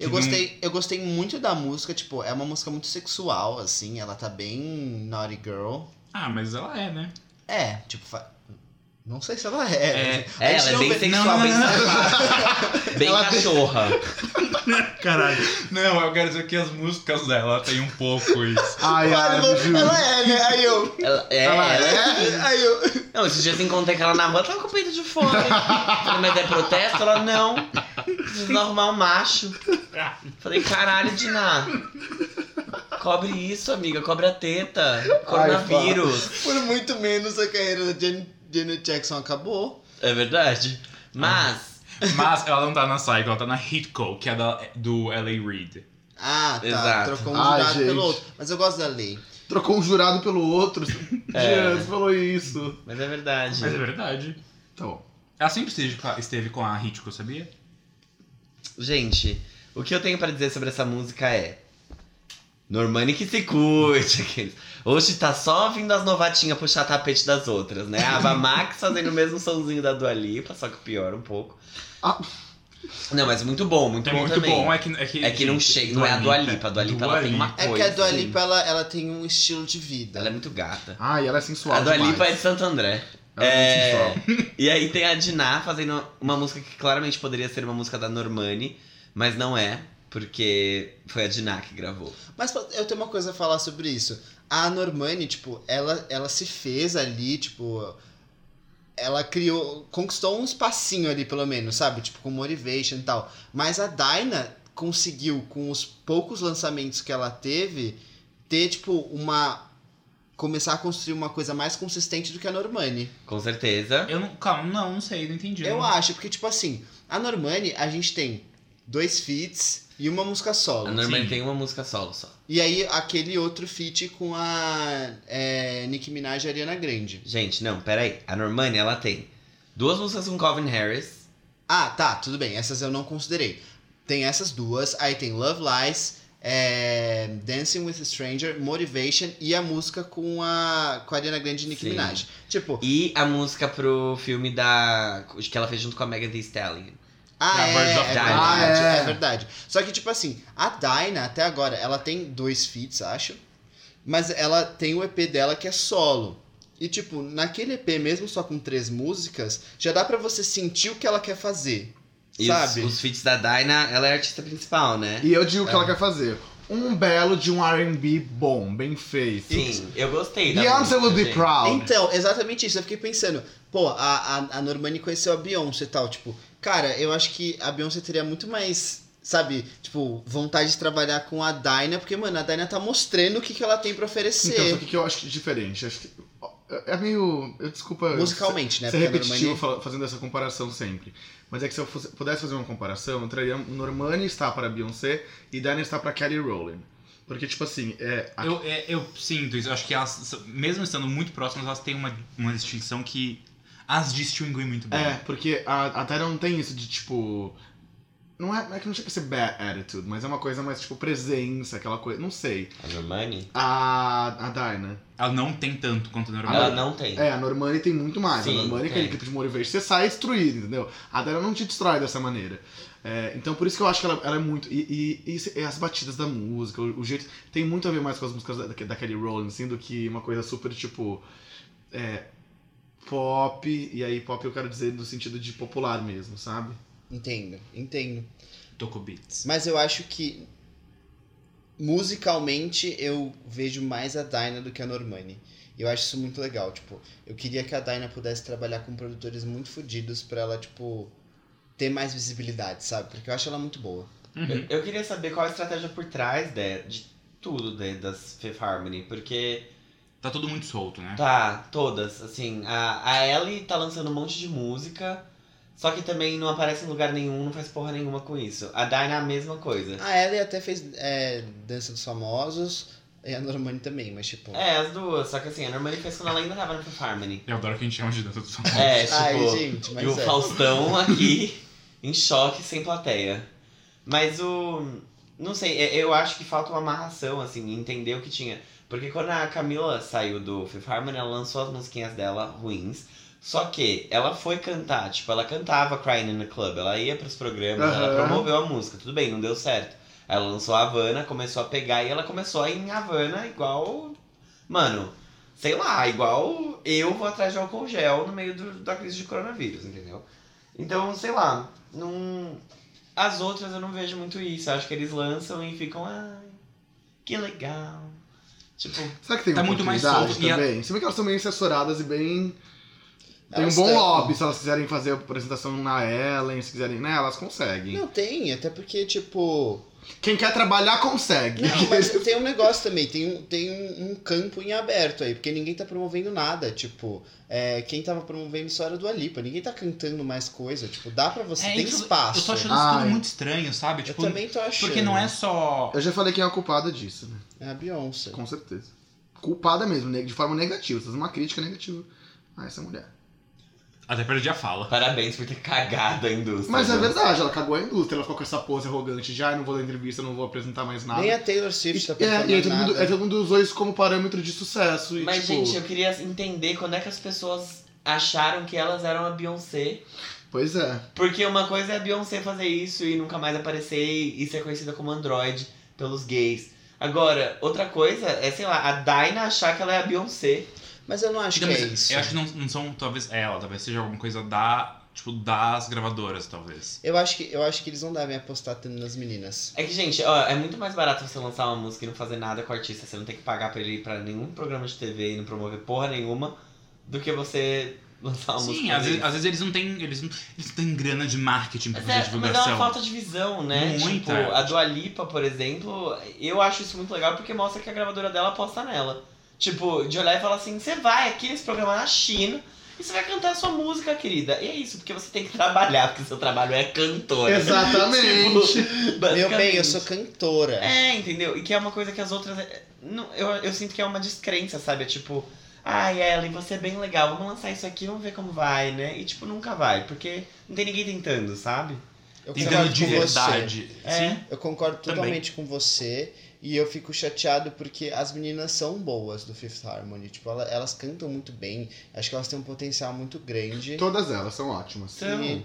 Eu Que não- gostei, eu gostei muito da música, tipo, é uma música muito sexual, assim, ela tá bem naughty girl. Ah, mas ela é, né? É, tipo, fa- não sei se ela é. É, É, ela é bem vê- sexual, não, bem não, safada. bem Ela cachorra. Caralho. Não, eu quero dizer que as músicas dela tem um pouco isso. Ai, juro. ela é, né? Aí eu. Ela, é, Ela ela é? Aí eu. Não, esses dias encontrei com ela na rua, tava com o peito de fora. Falei, mas é protesto? Ela, não. Um macho. Falei, caralho, Diná. Cobre isso, amiga. Cobre a teta. Coronavírus. Por muito menos a carreira da Jan- Janet Jackson acabou. É verdade. Mas, Mas ela não tá na Cycle, ela tá na Hitco, que é da, do L.A. Reid. Ah, tá. Exato. Trocou um Ai, jurado gente. pelo outro. Mas eu gosto da lei. Trocou um jurado pelo outro. É. Jean, você falou isso. mas é verdade. Mas é verdade. Tá bom. Ela sempre esteve com a, esteve com a Hitco, sabia? Gente, o que eu tenho pra dizer sobre essa música é. Normani que se curte. aqueles. Hoje tá só vindo as novatinhas puxar tapete das outras, né? A Ava Max fazendo o mesmo somzinho da Dua Lipa, só que pior um pouco. Ah. Não, mas muito bom, muito é bom muito também. bom, é que, é que, É que não chega, não é a Dua Lipa. A Dua Lipa ela tem uma É coisa. que a Dua assim. Lipa, ela, ela tem um estilo de vida. Ela é muito gata. Ai, ela é sensual. a Dua demais. Lipa é de Santo André. É É. E aí tem a Diná fazendo uma música que claramente poderia ser uma música da Normani, mas não é, porque foi a Diná que gravou. Mas eu tenho uma coisa a falar sobre isso. A Normani, tipo, ela, ela se fez ali, tipo. Ela criou. Conquistou um espacinho ali, pelo menos, sabe? Tipo, com Motivation e tal. Mas a Dinah conseguiu, com os poucos lançamentos que ela teve, ter, tipo, uma. Começar a construir uma coisa mais consistente do que a Normani. Com certeza. Eu não, calma, não, não sei, não entendi. Eu não. acho, porque, tipo assim, a Normani, a gente tem dois feats e uma música solo. A Normani sim. tem uma música solo só. E aí, aquele outro feat com a é, Nicki Minaj e a Ariana Grande. Gente, não, peraí. A Normani, ela tem duas músicas com Calvin Harris. Ah, tá, tudo bem. Essas eu não considerei. Tem essas duas. Aí tem Love Lies, é, Dancing with a Stranger, Motivation e a música com a, com a Ariana Grande e Nicki Sim. Minaj. Tipo, E a música pro filme da. que ela fez junto com a Megan Thee Stallion. ah, é, é verdade. Ah, é. é verdade. Só que, tipo assim, a Dinah, até agora, ela tem dois feats, acho. Mas ela tem o EP dela que é solo. E, tipo, naquele EP, mesmo só com três músicas, já dá pra você sentir o que ela quer fazer. E sabe? os, os feats da Dinah, ela é a artista principal, né? E eu digo o que ela quer fazer. Um belo de um R&B bom, bem feito. Sim, eu gostei da Beyoncé música, will be gente. proud. Então, exatamente isso. Eu fiquei pensando, pô, a, a, a Normani conheceu a Beyoncé e tal. Tipo, cara, eu acho que a Beyoncé teria muito mais, sabe, tipo, vontade de trabalhar com a Dinah, porque, mano, a Dinah tá mostrando o que, que ela tem pra oferecer. Então, só que que eu acho é diferente. Acho que é meio. eu- Desculpa. Musicalmente, né? Ser Porque a repetitivo Normani- fazendo essa comparação sempre. Mas é que se eu fosse- pudesse fazer uma comparação, eu traria Normani está para Beyoncé e Dinah está para Kelly Rowland. Porque, tipo assim, é. a- Eu, é, eu sinto isso, eu acho que elas, mesmo estando muito próximas, elas têm uma, uma distinção que as distingue muito bem. É, porque a, a Tyra não tem isso de tipo. Não é, não é que não chega a ser bad attitude, mas é uma coisa mais tipo presença, aquela coisa. Não sei. A Normani? A, a Dinah. Ela não tem tanto quanto a normal. Ela não tem. É, a Normani tem muito mais. Sim, a Normani, tem. aquele clipe de Motivation, você sai destruído, entendeu? A Dinah não te destrói dessa maneira. É, então por isso que eu acho que ela, ela é muito. E, e- e e as batidas da música, o, o jeito. Tem muito a ver mais com as músicas da, da Kelly Rowland, assim, do que uma coisa super tipo. É, pop, e aí pop eu quero dizer no sentido de popular mesmo, sabe? Entendo, entendo. Toco Beats. Mas eu acho que musicalmente eu vejo mais a Dinah do que a Normani. E eu acho isso muito legal, tipo, eu queria que a Dinah pudesse trabalhar com produtores muito fodidos pra ela, tipo, ter mais visibilidade, sabe? Porque eu acho ela muito boa. Uhum. Eu, eu queria saber qual a estratégia por trás de, de tudo de, das Fifth Harmony, porque Tá tudo muito solto, né? tá, todas, assim, a, a Ellie tá lançando um monte de música, só que também não aparece em lugar nenhum, não faz porra nenhuma com isso. A Dinah é a mesma coisa. A Ellie até fez é, Dança dos Famosos, e a Normani também, mas tipo... É, as duas, só que assim, a Normani fez quando ela ainda tava no Fifth Harmony. Eu adoro que a gente chama de dança dos famosos. É, tipo, Ai, gente, mas e o é. Faustão aqui em choque, sem plateia. Mas o. Não sei, é- eu acho que falta uma amarração, assim, entender o que tinha. Porque quando a Camila saiu do Fifth Harmony, ela lançou as musiquinhas dela ruins. Só que ela foi cantar, tipo, ela cantava Crying in the Club, ela ia pros programas, ela Aham. promoveu a música, tudo bem, não deu certo. Ela lançou a Havana, começou a pegar e ela começou a ir em Havana igual. Mano, sei lá, igual eu vou atrás de álcool gel no meio do- da crise de coronavírus, entendeu? Então, sei lá, não. As outras eu não vejo muito isso. Eu acho que eles lançam e ficam, ai, que legal. Tipo, Será que tem Tá muito mais solto e a- também? Você vê que elas são bem assessoradas e bem. Tem Elas um bom lobby, se elas quiserem fazer a apresentação na Ellen, se quiserem, né? Elas conseguem. Não tem, até porque, tipo... Quem quer trabalhar consegue. Não, mas tem um negócio também, tem, um, tem um, um campo em aberto aí, porque ninguém tá promovendo nada, tipo, é, quem tava promovendo só era do Alipa, ninguém tá cantando mais coisa, tipo, dá pra você, É, tem isso- espaço. Eu tô achando isso tudo Ai. muito estranho, sabe? Eu Tipo, também tô achando. porque não é só. Eu já falei quem é a culpada disso, né? É a Beyoncé. Com certeza. Culpada mesmo, de forma negativa. Você faz uma crítica negativa a essa mulher. Até perdi a fala. parabéns por ter cagado a indústria. Mas é verdade, ela cagou a indústria, ela ficou com essa pose arrogante de ah, não vou dar entrevista, não vou apresentar mais nada. Nem a Taylor Swift tá E, é, e aí todo mundo, aí todo mundo usou isso como parâmetro de sucesso. E, Mas, tipo, gente, eu queria entender quando é que as pessoas acharam que elas eram a Beyoncé. Pois é. Porque uma coisa é a Beyoncé fazer isso e nunca mais aparecer e ser conhecida como Android pelos gays. Agora, outra coisa é, sei lá, a Dinah achar que ela é a Beyoncé. Mas eu não acho Não, que é mas isso. Eu acho que não, não são, talvez, ela, talvez seja alguma coisa da. Tipo, das gravadoras, talvez. Eu acho que eu acho que eles não devem apostar tanto nas meninas. É que, gente, ó, é muito mais barato você lançar uma música e não fazer nada com o artista. Você não tem que pagar pra ele ir pra nenhum programa de TV e não promover porra nenhuma do que você lançar uma Sim, música. às vezes, às vezes eles não têm. Eles não, eles não têm grana de marketing pra Mas fazer é, mas é divulgação. uma falta de visão, né? Muita. Tipo, a Dua Lipa, por exemplo, eu acho isso muito legal porque mostra que a gravadora dela aposta nela. Tipo, de olhar e falar assim, você vai aqui nesse programa na China e você vai cantar a sua música, querida. E é isso, porque você tem que trabalhar, porque seu trabalho é cantora. Exatamente. Tipo, Meu bem, eu sou cantora. É, entendeu? E que é uma coisa que as outras. é, não, eu, eu sinto que é uma descrença, sabe? É tipo, ai, Ellen, você é bem legal, vamos lançar isso aqui, vamos ver como vai, né? E tipo, nunca vai, porque não tem ninguém tentando, sabe? Eu Tentando concordo de com você. verdade. É. Sim. Eu concordo Também. totalmente com você. E eu fico chateado porque as meninas são boas do Fifth Harmony. Tipo, ela- elas cantam muito bem. Acho que elas têm um potencial muito grande. Todas elas são ótimas. Então,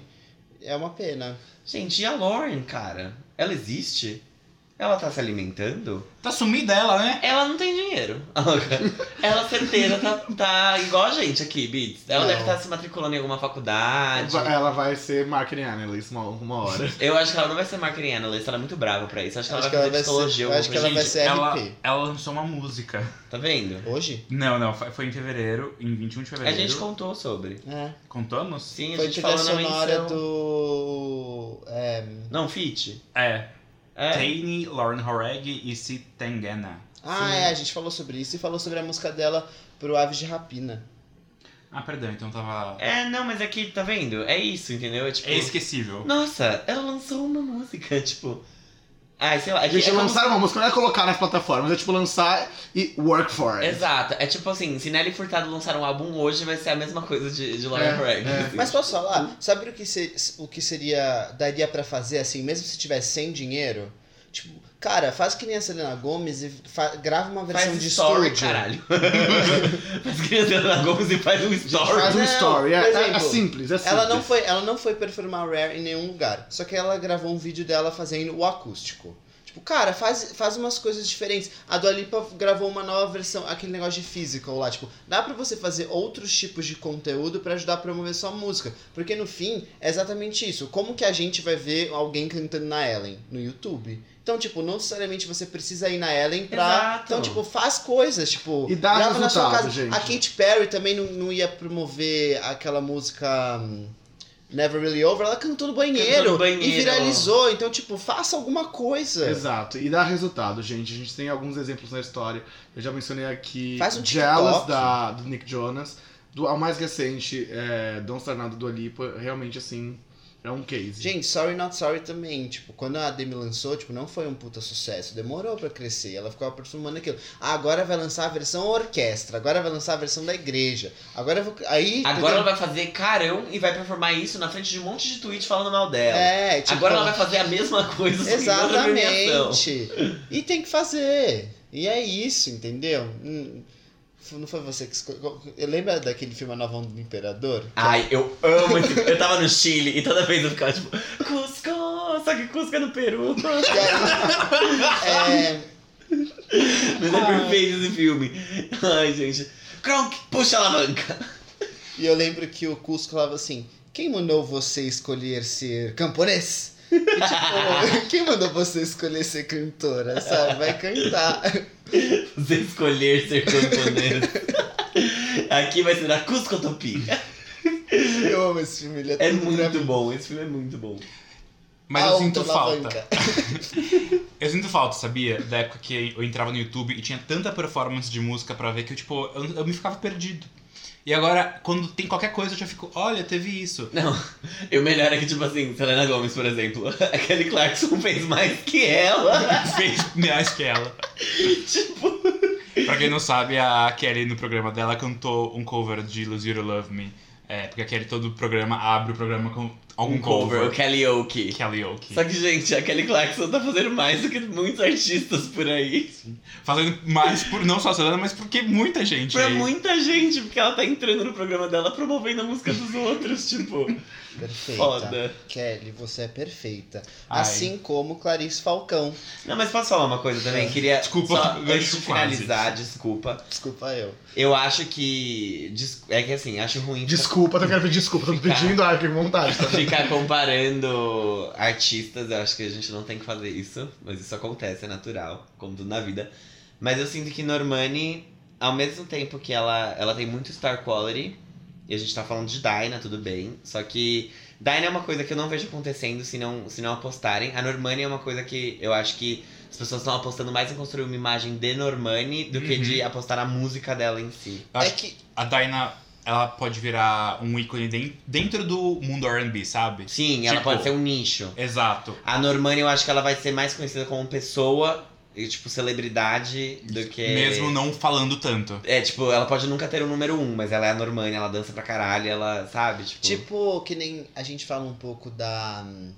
é uma pena. gente, e a Lauren, cara? Ela existe? Ela tá se alimentando? Tá sumida ela, né? Ela não tem dinheiro. Ela certeza tá, tá igual a gente aqui, Beats. Ela Não. deve estar se matriculando em alguma faculdade. Ela vai ser marketing analyst uma, uma hora. Eu acho que ela não vai ser marketing analyst, ela é muito brava pra isso. Acho que ela Acho que vai ela fazer vai psicologia. ser, eu acho que ela alguma vai ser Ela, RP. ela lançou uma música. Tá vendo? Hoje? Não, não, foi foi em fevereiro, em 21 de A fevereiro. gente contou sobre. É. Contamos? Sim, a Foi gente falou na menção. do. É, Não, Fit? É. É. Tane, Lauren Horeg e Si Tangana. Ah, Sim. é, a gente falou sobre isso e falou sobre a música dela pro Aves de Rapina. Ah, perdão, então tava. É, não, mas aqui, tá vendo? É isso, entendeu? É tipo. É esquecível. Nossa, ela lançou uma música, tipo. Ai, sei lá. É que- Gente, é como lançar uma música não é colocar nas plataformas, é tipo lançar e work for it. Exato. É tipo assim, se Nelly Furtado lançar um álbum hoje, vai ser a mesma coisa de, de Laura É, Craig. é. assim. Mas posso falar? Sabe o que, se- o que seria. daria pra fazer assim, mesmo se tivesse sem dinheiro? Tipo, cara, faz que nem a Selena Gomes e grava uma versão Faz de story, estúdio. caralho. faz que nem a Selena Gomes e faz um story. Faz um Não, story, é, por é- é exemplo, simples, é simples. Ela não, foi, ela não foi performar Rare em nenhum lugar. Só que ela gravou um vídeo dela fazendo o acústico. Tipo, cara, faz, faz umas coisas diferentes. A Dua Lipa gravou uma nova versão, aquele negócio de physical lá. Tipo, dá pra você fazer outros tipos de conteúdo pra ajudar a promover sua música. Porque no fim, é exatamente isso. Como que a gente vai ver alguém cantando na Ellen? No YouTube. Então, tipo, não necessariamente você precisa ir na Ellen pra. Exato. Então, tipo, faz coisas, tipo. E dá grava na sua resultado, casa. gente. A Katy Perry também não, não ia promover aquela música. hum, Never Really Over, ela cantou no banheiro, Cantou no banheiro. e viralizou. Então, tipo, faça alguma coisa. Exato, e dá resultado, gente. A gente tem alguns exemplos na história. Eu já mencionei aqui Faz um Jealous da, do Nick Jonas. Do, ao mais recente, é, Don't Start Now do Dua Lipa. Realmente, assim, é um case. Gente, Sorry Not Sorry também, tipo, quando a Demi lançou, tipo, não foi um puta sucesso, demorou pra crescer, ela ficava perfumando aquilo. Ah, agora vai lançar a versão orquestra, agora vai lançar a versão da igreja, agora eu vou... Aí... Agora ela vai fazer carão e vai performar isso na frente de um monte de tweet falando mal dela. É, tipo... Agora ela vai fazer a mesma coisa. Exatamente. E tem que fazer. E é isso, entendeu? Hum, Não foi você que escolheu. Lembra daquele filme A Nova Onda do Imperador? Ai, eu amo esse... Eu tava no Chile e toda vez eu ficava tipo, Cusco, só que Cusco é no Peru. Aí, é, Mas é perfeito esse filme. Ai, gente. Kronk, puxa a alavanca. e eu lembro que o Cusco falava assim: Quem mandou você escolher ser camponês? E, tipo, quem mandou você escolher ser cantora? Sabe? Vai cantar. Você escolher ser camponês. Aqui vai ser a Cuscotopia. Eu amo esse filme, ele é, É muito bom, esse filme é muito bom. Mas eu Alta sinto falta. Eu sinto falta, sabia? Da época que eu entrava no YouTube e tinha tanta performance de música pra ver que eu, tipo, eu, eu me ficava perdido. E agora, quando tem qualquer coisa, eu já fico, olha, teve isso. Não, e o melhor é que, tipo assim, Selena Gomez, por exemplo, a Kelly Clarkson fez mais que ela. Fez mais que ela. tipo, Pra quem não sabe, a Kelly no programa dela cantou um cover de Lose You Love Me. É, porque a Kelly todo programa abre o programa com algum um cover, cover. o Karaoke. Karaoke. Só que, gente, a Kelly Clarkson tá fazendo mais do que muitos artistas por aí. Fazendo mais por não só a Selena, mas porque muita gente Pra aí. muita gente, porque ela tá entrando no programa dela promovendo a música dos outros, tipo. Perfeita. Foda. Kelly, você é perfeita. Ai. Assim como Clarice Falcão. Não, mas posso falar uma coisa também? Queria. Desculpa, só, antes de quase. finalizar, desculpa. Desculpa eu. Eu acho que. É que assim, acho ruim. ficar- Desculpa, eu quero pedir desculpa, tô pedindo, ai, com vontade. Tá? Ficar comparando artistas, eu acho que a gente não tem que fazer isso, mas isso acontece, é natural, como tudo na vida. Mas eu sinto que Normani, ao mesmo tempo que ela, ela tem muito star quality, e a gente tá falando de Dyna, tudo bem, só que Dyna é uma coisa que eu não vejo acontecendo se não, se não apostarem. A Normani é uma coisa que eu acho que as pessoas estão apostando mais em construir uma imagem de Normani do que Uhum. de apostar na música dela em si. Acho É que. A Dinah, ela pode virar um ícone den- dentro do mundo R&B, sabe? Sim, ela Tipo- pode ser um nicho. Exato. A Normani eu acho que ela vai ser mais conhecida como pessoa, e, tipo, celebridade, do que. Mesmo não falando tanto. É, tipo, ela pode nunca ter o número um, mas ela é a Normani, ela dança pra caralho, ela, sabe? Tipo. Tipo, que nem a gente fala um pouco da. hum,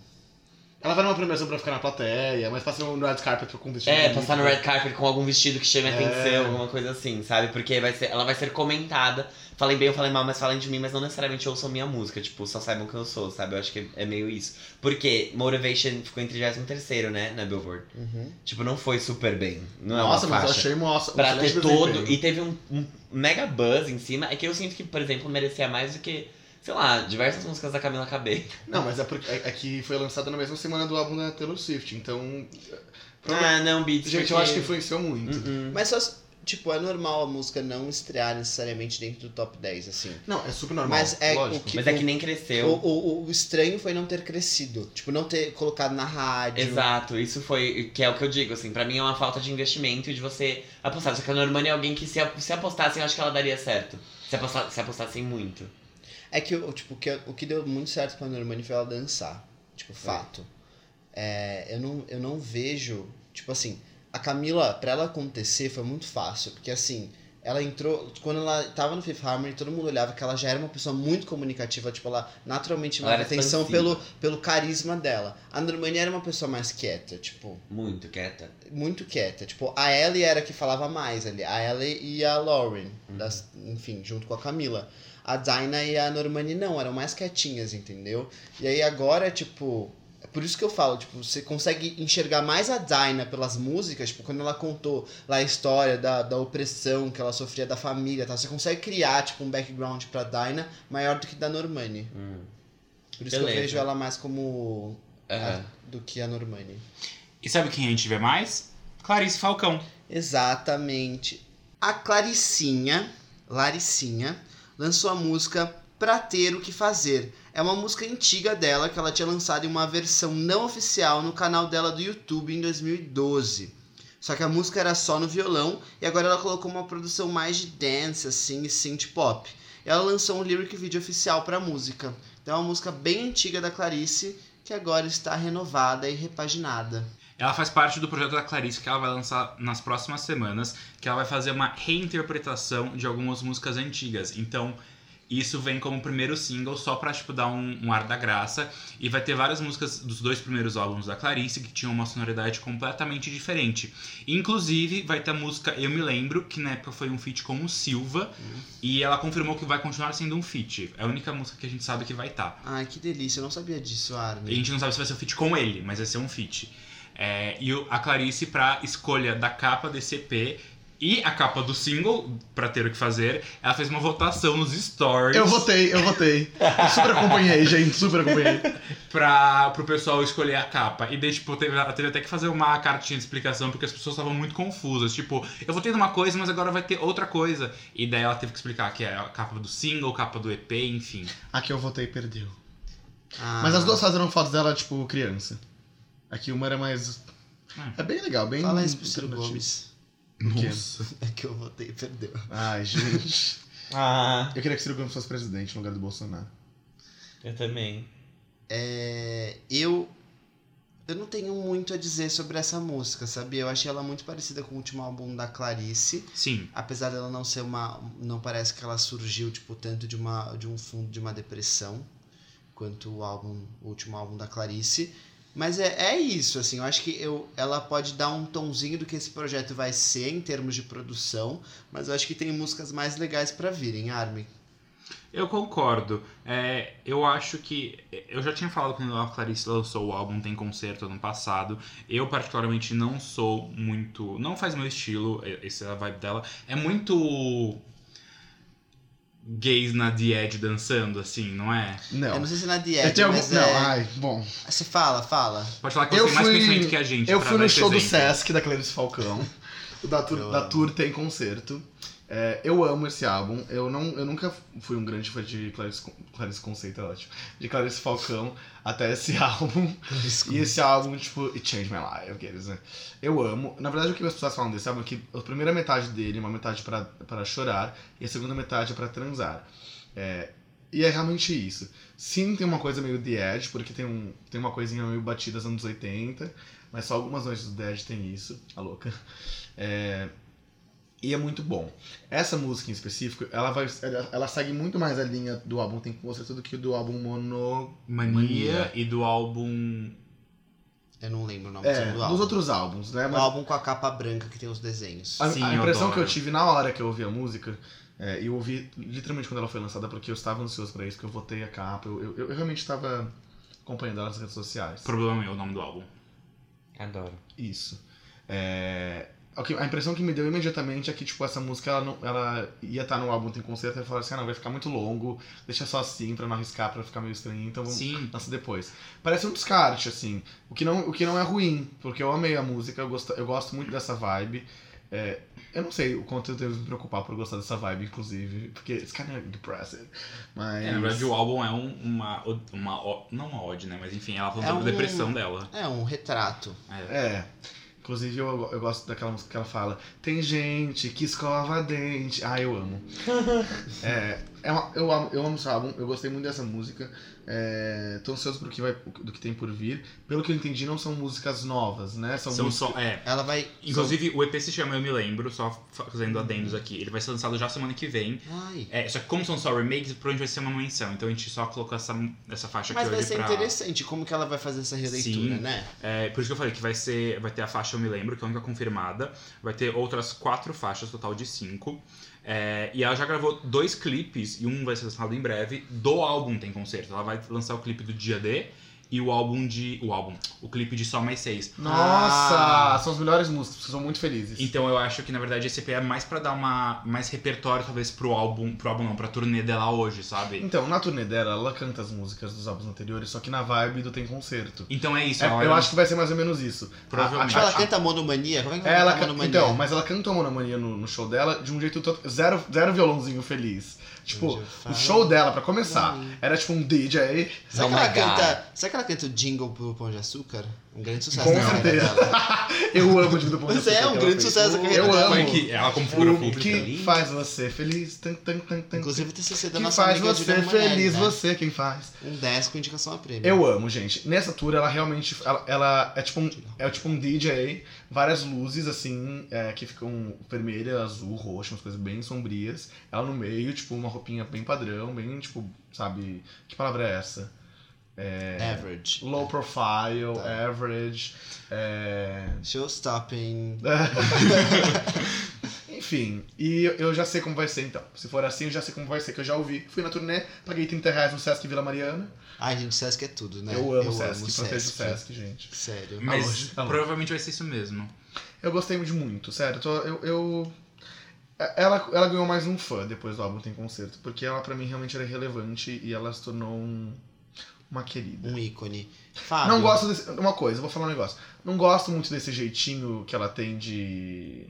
Ela vai numa premiação pra ficar na plateia, mas passa no red carpet com vestido. É, bonito. passar no red carpet com algum vestido que chame a É. atenção, alguma coisa assim, sabe? Porque vai ser, ela vai ser comentada. Falem bem ou falem mal, mas falem de mim, mas não necessariamente ouçam minha música. Tipo, só saibam quem eu sou, sabe? Eu acho que é meio isso. Porque Motivation ficou em 33 né? Na Billboard. uhum. Tipo, não foi super bem. Não é Nossa, uma mas eu faixa. achei moça. Pra ter todo. E teve um, um mega buzz em cima. É que eu sinto que, por exemplo, merecia mais do que, sei lá, diversas músicas da Camila Cabello. Não, mas é porque é, é que foi lançada na mesma semana do álbum da Taylor Swift, então. Ah, não, Beats. Gente, eu porque- acho que influenciou muito. Uh-uh. Mas só. Tipo, é normal a música não estrear necessariamente dentro do top 10, assim. Não, é super normal. Mas é lógico. o que- Mas é que nem cresceu. O, o, o estranho foi não ter crescido. Tipo, não ter colocado na rádio. Exato, isso foi. Que é o que eu digo, assim, pra mim é uma falta de investimento e de você apostar. Só que a Normani é alguém que se, se apostassem, eu acho que ela daria certo. Se, apostar, se apostassem muito. É que, o- tipo, que, o que deu muito certo pra Normani foi ela dançar. Tipo, fato. é, eu, não, eu não vejo. Tipo assim, a Camila, pra ela acontecer, foi muito fácil. Porque assim, ela entrou. Quando ela tava no Fifth Harmony, todo mundo olhava que ela já era uma pessoa muito comunicativa. Tipo, ela naturalmente chamava atenção expansiva. pelo, pelo carisma dela. A Normani era uma pessoa mais quieta, tipo Muito quieta. muito quieta. Tipo, a Ellie era a que falava mais ali. A Ellie e a Lauren. das- enfim, junto com a Camila. A Dinah e a Normani não, eram mais quietinhas, entendeu? E aí agora, tipo. Por isso que eu falo, tipo, você consegue enxergar mais a Dinah pelas músicas, tipo, quando ela contou lá a história da, da opressão que ela sofria da família, tá? Você consegue criar, tipo, um background pra Dinah maior do que da Normani. Hum. Por isso que Beleza. eu vejo ela mais como. a- do que a Normani. E sabe quem a gente vê mais? Clarice Falcão. Exatamente. A Claricinha, Laricinha, lançou a música Pra Ter O Que Fazer. É uma música antiga dela que ela tinha lançado em uma versão não oficial no canal dela do YouTube em 2012. Só que a música era só no violão e agora ela colocou uma produção mais de dance, assim, e synth pop. Ela lançou um lyric video oficial pra música. Então é uma música bem antiga da Clarice que agora está renovada e repaginada. Ela faz parte do projeto da Clarice que ela vai lançar nas próximas semanas, que ela vai fazer uma reinterpretação de algumas músicas antigas. Então, isso vem como primeiro single só pra, tipo, dar um, um ar da graça. E vai ter várias músicas dos dois primeiros álbuns da Clarice que tinham uma sonoridade completamente diferente. Inclusive, vai ter a música Eu Me Lembro, que na época foi um feat com o Silva. E ela confirmou que vai continuar sendo um feat. É a única música que a gente sabe que vai estar. Ai, que delícia, eu não sabia disso, A Armin. gente não sabe se vai ser um feat com ele, mas vai ser um feat. É, e a Clarice, pra escolha da capa desse EP e a capa do single, pra ter o que fazer, ela fez uma votação nos stories Eu votei, eu votei. Eu super acompanhei, gente, super acompanhei. pra, pro pessoal escolher a capa. E daí, tipo, teve, ela teve até que fazer uma cartinha de explicação, porque as pessoas estavam muito confusas. Tipo, eu votei numa coisa, mas agora vai ter outra coisa. E daí ela teve que explicar que é a capa do single, capa do EP, enfim. Aqui eu votei e perdeu. Ah, Mas as duas fizeram fotos dela, tipo, criança. Aqui uma era mais. É bem legal, bem. Fala isso pro. Gomes. Quê? É que eu votei e perdeu. Ai, gente. Ah, Eu queria que Ciro Gomes fosse presidente no lugar do Bolsonaro. eu também. É, eu. Eu não tenho muito a dizer sobre essa música, sabia? Eu achei ela muito parecida com o último álbum da Clarice. Sim. Apesar dela não ser uma. Não parece que ela surgiu, tipo, tanto de, uma, de um fundo de uma depressão quanto o álbum, o último álbum da Clarice. Mas é, é isso, assim, eu acho que eu, ela pode dar um tomzinho do que esse projeto vai ser em termos de produção, mas eu acho que tem músicas mais legais pra virem, Armin. Eu concordo. É, eu acho que. Eu já tinha falado quando a Clarice lançou o álbum Tem Concerto ano passado. Eu, particularmente, não sou muito. Não faz meu estilo, essa é vibe dela. É muito. Gays na Edge dançando, assim, não é? Não. Eu não sei se é na Eu tenho algum... mas Não, é... ai, bom. Você fala, fala. Pode falar que você Eu tem mais fui- conhecimento que a gente. Eu fui no show do. Sesc da Clarice Falcão. O da Tour, Eu da. Tour tem concerto. É, eu amo esse álbum. Eu, não, eu nunca fui um grande fã de Clarice, Clarice Conceito, é ótimo. De Clarice Falcão até esse álbum. E esse álbum, tipo, It Changed My Life, aqueles, né? Eu amo. Na verdade, o que as pessoas falam desse álbum é que a primeira metade dele é uma metade pra, pra chorar e a segunda metade é pra transar. É, e é realmente isso. Sim, tem uma coisa meio The Edge, porque tem, um, tem uma coisinha meio batida dos anos 80, mas só algumas noites do The Edge tem isso, a louca. É, e é muito bom. Essa música em específico, ela, vai, ela, ela segue muito mais a linha do álbum Tem Concerto do que do álbum Mono... Mania, Mania. e do álbum. Eu não lembro o nome É, do dos álbum. outros álbuns, né? O Mas álbum com a capa branca que tem os desenhos. A, Sim, a eu impressão que eu tive na hora que eu ouvi a música, é, eu ouvi literalmente quando ela foi lançada, porque eu estava ansioso pra isso, porque eu votei a capa, eu, eu, eu realmente estava acompanhando ela nas redes sociais. Problema meu, o nome do álbum. Adoro. Isso. É, o que- a impressão que me deu imediatamente é que, tipo, essa música, ela, não, ela ia estar no álbum Tem Concerto, e falaram assim, ah, não, vai ficar muito longo, deixa só assim, pra não arriscar, pra ficar meio estranho, então vamos Sim. lança depois. Parece um descarte, assim. O que não, o que não é ruim, porque eu amei a música, eu gosto, eu gosto muito dessa vibe. É, eu não sei o quanto eu devo me preocupar por gostar dessa vibe, inclusive, porque it's kind of depressing. Mas. É, na verdade, o álbum é um- uma, uma. Não uma ode, né? Mas enfim, ela falando É da um- depressão dela. É um retrato. É. É. Inclusive, eu, eu gosto daquela música que ela fala: Tem gente que escova dente. Ah, eu amo. é, é uma- eu, amo, eu amo esse álbum, eu gostei muito dessa música. É, tô ansioso pro que vai, do que tem por vir. Pelo que eu entendi, não são músicas novas, né? São, São músicas. só, é. Ela vai. Inclusive, o EP se chama Eu Me Lembro, só fazendo adendos aqui. Ele vai ser lançado já semana que vem. Ai. É, só que como são só remakes, provavelmente vai ser uma menção. Então a gente só colocou essa, essa faixa Mas aqui vai hoje ser pra... interessante como que ela vai fazer essa releitura, Sim. né? É, por isso que eu falei que vai ser. Vai ter a faixa Eu Me Lembro, que é a única confirmada. Vai ter outras quatro faixas, total de cinco. É, e ela já gravou dois clipes, e um vai ser lançado em breve, do álbum Tem Concerto. Ela vai lançar o clipe do Dia D e o álbum de. O álbum. O clipe de Só Mais Seis. Nossa! Ah. São as melhores músicas, são muito felizes. Então eu acho que na verdade esse EP é mais pra dar uma mais repertório talvez pro álbum, pro álbum não, pra turnê dela hoje, sabe? Então, na turnê dela, ela canta as músicas dos álbuns anteriores, só que na vibe do Tem Concerto. Então é isso. É, ela eu é- acho que vai ser mais ou menos isso. Provavelmente. Tipo, A- a- ela canta monomania? Como é que Ela cantar can- monomania? Então, mas ela cantou Monomania no, no show dela de um jeito todo. Zero, zero violãozinho feliz. Tipo, o show dela, pra começar, Monomania. era tipo um DJ. Será, Oh que ela canta, será que ela canta o jingle pro Pão de Açúcar? Um grande sucesso Com carreira certeza. Eu amo o Divido Ponto Mas é um grande sucesso Eu dela. amo. Que ela como figura O pública. que faz você feliz? Tan, tan, tan, tan, Inclusive o TCC da que nossa faz você Manelli, feliz, né? você quem faz. Um 10 com indicação a prêmio. Eu amo, gente. Nessa tour, ela realmente. Ela, ela é, tipo um, é tipo um DJ, várias luzes assim, é, que ficam vermelha, azul, roxa, umas coisas bem sombrias. Ela no meio, tipo, uma roupinha bem padrão, bem, tipo, sabe. Que palavra é essa? Average. Low profile, Tá. average. É... Showstopping. Enfim, e eu- eu já sei como vai ser então. Se for assim, eu já sei como vai ser, que eu já ouvi. Fui na turnê, paguei 30 reais no Sesc Vila Mariana. Ai, gente, Sesc é tudo, né? Eu amo o Sesc, amo protejo o Sesc, gente. Sério. Mas provavelmente vai ser isso mesmo. Eu gostei de muito, sério. eu tô- eu, eu- Ela, ela ganhou mais um fã depois do álbum Tem Concerto, porque ela pra mim realmente era relevante e ela se tornou um- uma querida. Um ícone. Fábio. Não gosto desse. Uma coisa, vou falar um negócio. Não gosto muito desse jeitinho que ela tem de.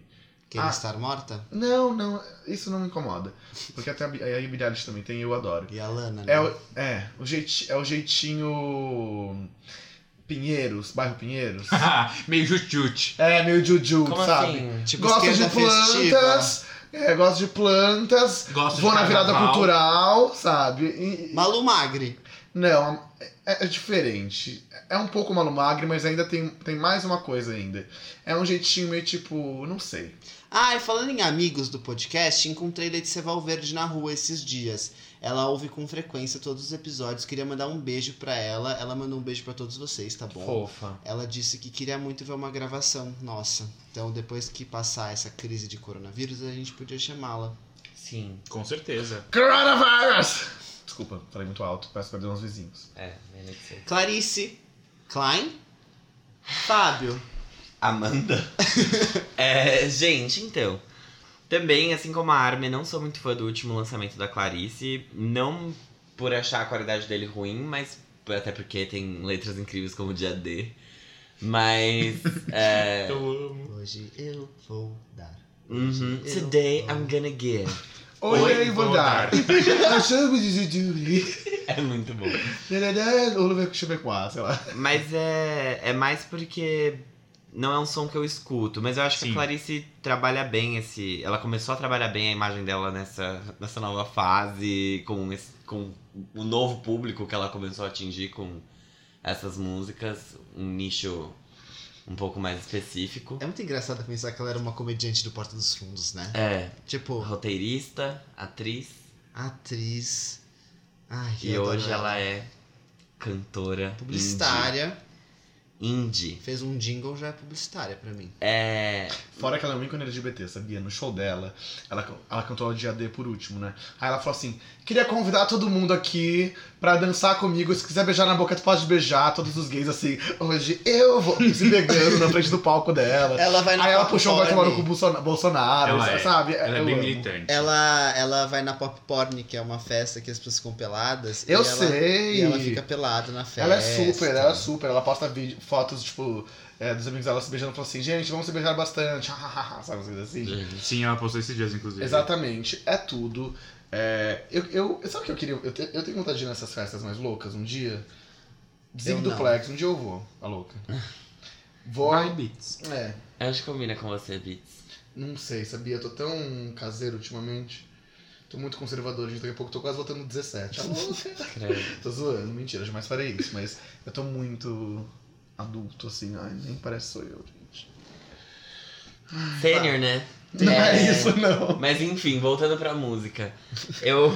Querer Ah. estar morta? Não, não, isso não me incomoda. Porque até a, a Billie Eilish também tem, eu adoro. E a Lana, né? É o, é, o, jeiti, é o jeitinho. Pinheiros, bairro Pinheiros. Meio jut-jut. é, meio juju, Como sabe? assim? Tipo, gosto de plantas, é, gosto de plantas, Gosto vou de na virada carnaval. cultural, sabe? E- Malu Magri. Não, é, é diferente. É um pouco malumagre, mas ainda tem, tem mais uma coisa ainda. É um jeitinho meio tipo, não sei. Ah, e falando em amigos do podcast, encontrei Letícia Valverde na rua esses dias. Ela ouve com frequência todos os episódios. Queria mandar um beijo pra ela. Ela mandou um beijo pra todos vocês, tá bom? Fofa. Ela disse que queria muito ver uma gravação nossa. Então, depois que passar essa crise de coronavírus, a gente podia chamá-la. Sim. Com certeza. Coronavirus! Desculpa, falei muito alto, peço perdão aos vizinhos. É, sei. Clarice Klein. Fábio. Amanda. É, gente, então. Também, assim como a Armin, não sou muito fã do último lançamento da Clarice. Não por achar a qualidade dele ruim, mas até porque tem letras incríveis como Dia D. Mas. é, Eu amo. Hoje eu vou dar. uhum, eu Today vou- I'm gonna give. Oi, aí, vou dar. Achamos de Judy. É muito bom. Ou ver com Chebecoá, sei lá. Mas é, é mais porque não é um som que eu escuto. Mas eu acho que Sim. a Clarice trabalha bem esse. Ela começou a trabalhar bem a imagem dela nessa, nessa nova fase, com, esse, com o novo público que ela começou a atingir com essas músicas. Um nicho um pouco mais específico. É muito engraçado pensar que ela era uma comediante do Porta dos Fundos, né? É, Tipo, roteirista, atriz. atriz. Ai, E hoje ela é cantora. Publicitária. Indie. indie. Fez um jingle, já é publicitária pra mim. É. Fora que ela é um ícone LGBT, sabia? No show dela, ela, ela cantou o dia D por último, né? Aí ela falou assim: queria convidar todo mundo aqui pra dançar comigo. Se quiser beijar na boca, tu pode beijar. Todos os gays assim, hoje eu vou se pegando na frente do palco dela. Ela vai na Aí ela puxou vai Porn. tomar cu Bolsona- Bolsonaro, Ela é. sabe? Ela é Eu bem amo. militante. Ela, ela vai na Pop Porn, que é uma festa que as pessoas ficam peladas. Eu e ela- sei. E ela fica pelada na festa. Ela é super, ela é super. Ela posta vídeo, fotos, tipo, é, dos amigos dela se beijando e fala assim, gente, vamos se beijar bastante. Sabe, umas coisas assim? Sim, ela postou esses dias, inclusive. Exatamente, é tudo. É, eu, eu, sabe o que eu queria? Eu, te- eu tenho vontade de ir nessas festas mais loucas um dia. Zig. Duplex, um dia eu vou, a louca. Vou. Vai, Beats. É, Eu acho que combina com você, Beats. não sei, sabia? Eu tô tão caseiro ultimamente. Tô muito conservador, gente. Daqui a pouco tô quase voltando no 17. Ah, louca. Tô zoando, mentira, jamais farei isso, mas eu tô muito adulto, assim. Ai, nem parece sou eu, gente. Sênior, né? Não é, isso, não. Mas enfim, voltando pra música. Eu.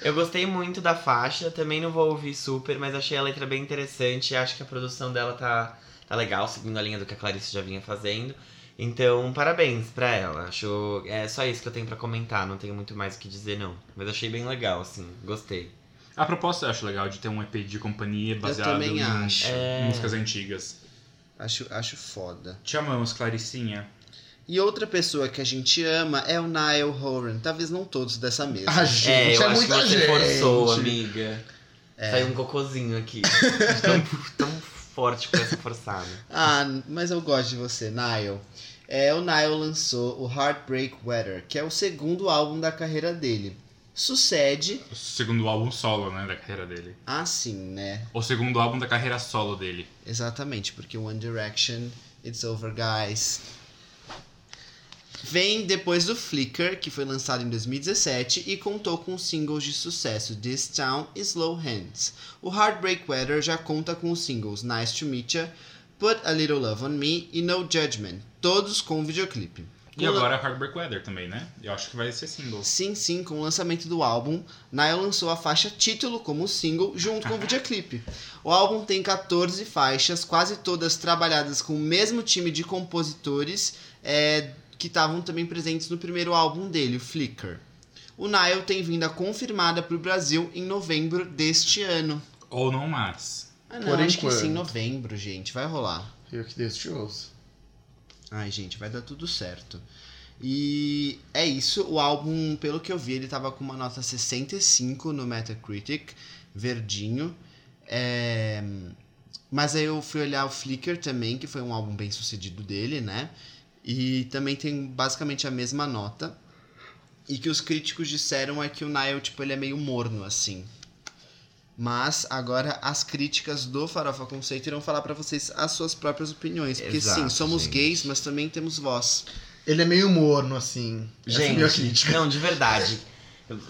Eu gostei muito da faixa, também não vou ouvir super, mas achei a letra bem interessante. Acho que a produção dela tá, tá legal, seguindo a linha do que a Clarice já vinha fazendo. Então, parabéns pra ela. Acho. É só isso que eu tenho pra comentar, não tenho muito mais o que dizer, não. Mas achei bem legal, assim, gostei. A proposta eu acho legal de ter um EP de companhia baseado em acho. É. músicas antigas. Acho, acho foda. Te amamos, Claricinha. E outra pessoa que a gente ama é o Niall Horan. Talvez não todos dessa mesa. Ah, gente, é, eu é acho que muita você gente. forçou, amiga. É. Saiu um cocôzinho aqui. tão, tão forte com essa forçada. Ah, mas eu gosto de você, Niall. É, o Niall lançou o Heartbreak Weather, que é o segundo álbum da carreira dele. Sucede O segundo álbum solo, né, da carreira dele. assim, né? O segundo álbum da carreira solo dele. Exatamente, porque One Direction, It's Over Guys. Vem depois do Flicker, que foi lançado em 2017 e contou com singles de sucesso This Town e Slow Hands. O Heartbreak Weather já conta com os singles Nice to Meet Ya, Put a Little Love on Me e No Judgment, todos com videoclipe. E Com agora Heartbreak Weather também, né? Eu acho que vai ser single. Sim, sim, com o lançamento do álbum, Niall lançou a faixa título como single junto com o videoclipe. O álbum tem 14 faixas, quase todas trabalhadas com o mesmo time de compositores é, que estavam também presentes no primeiro álbum dele, o Flicker. O Niall tem vinda confirmada para o Brasil em novembro deste ano. Ou não mais. Ah, não, Por acho que enquanto. sim, em novembro, gente, vai rolar. Eu que ouço. Ai, gente, vai dar tudo certo. E é isso, o álbum, pelo que eu vi, ele tava com uma nota 65 no Metacritic, verdinho. É, Mas aí eu fui olhar o Flickr também, que foi um álbum bem sucedido dele, né? E também tem basicamente a mesma nota. E que os críticos disseram é que o Niall, tipo, ele é meio morno, assim. Mas agora as críticas do Farofa Conceito irão falar pra vocês as suas próprias opiniões. Porque sim, Exato, somos gente. gays, mas também temos voz. Ele é meio morno, assim. Essa é a minha Gente, crítica. não, de verdade.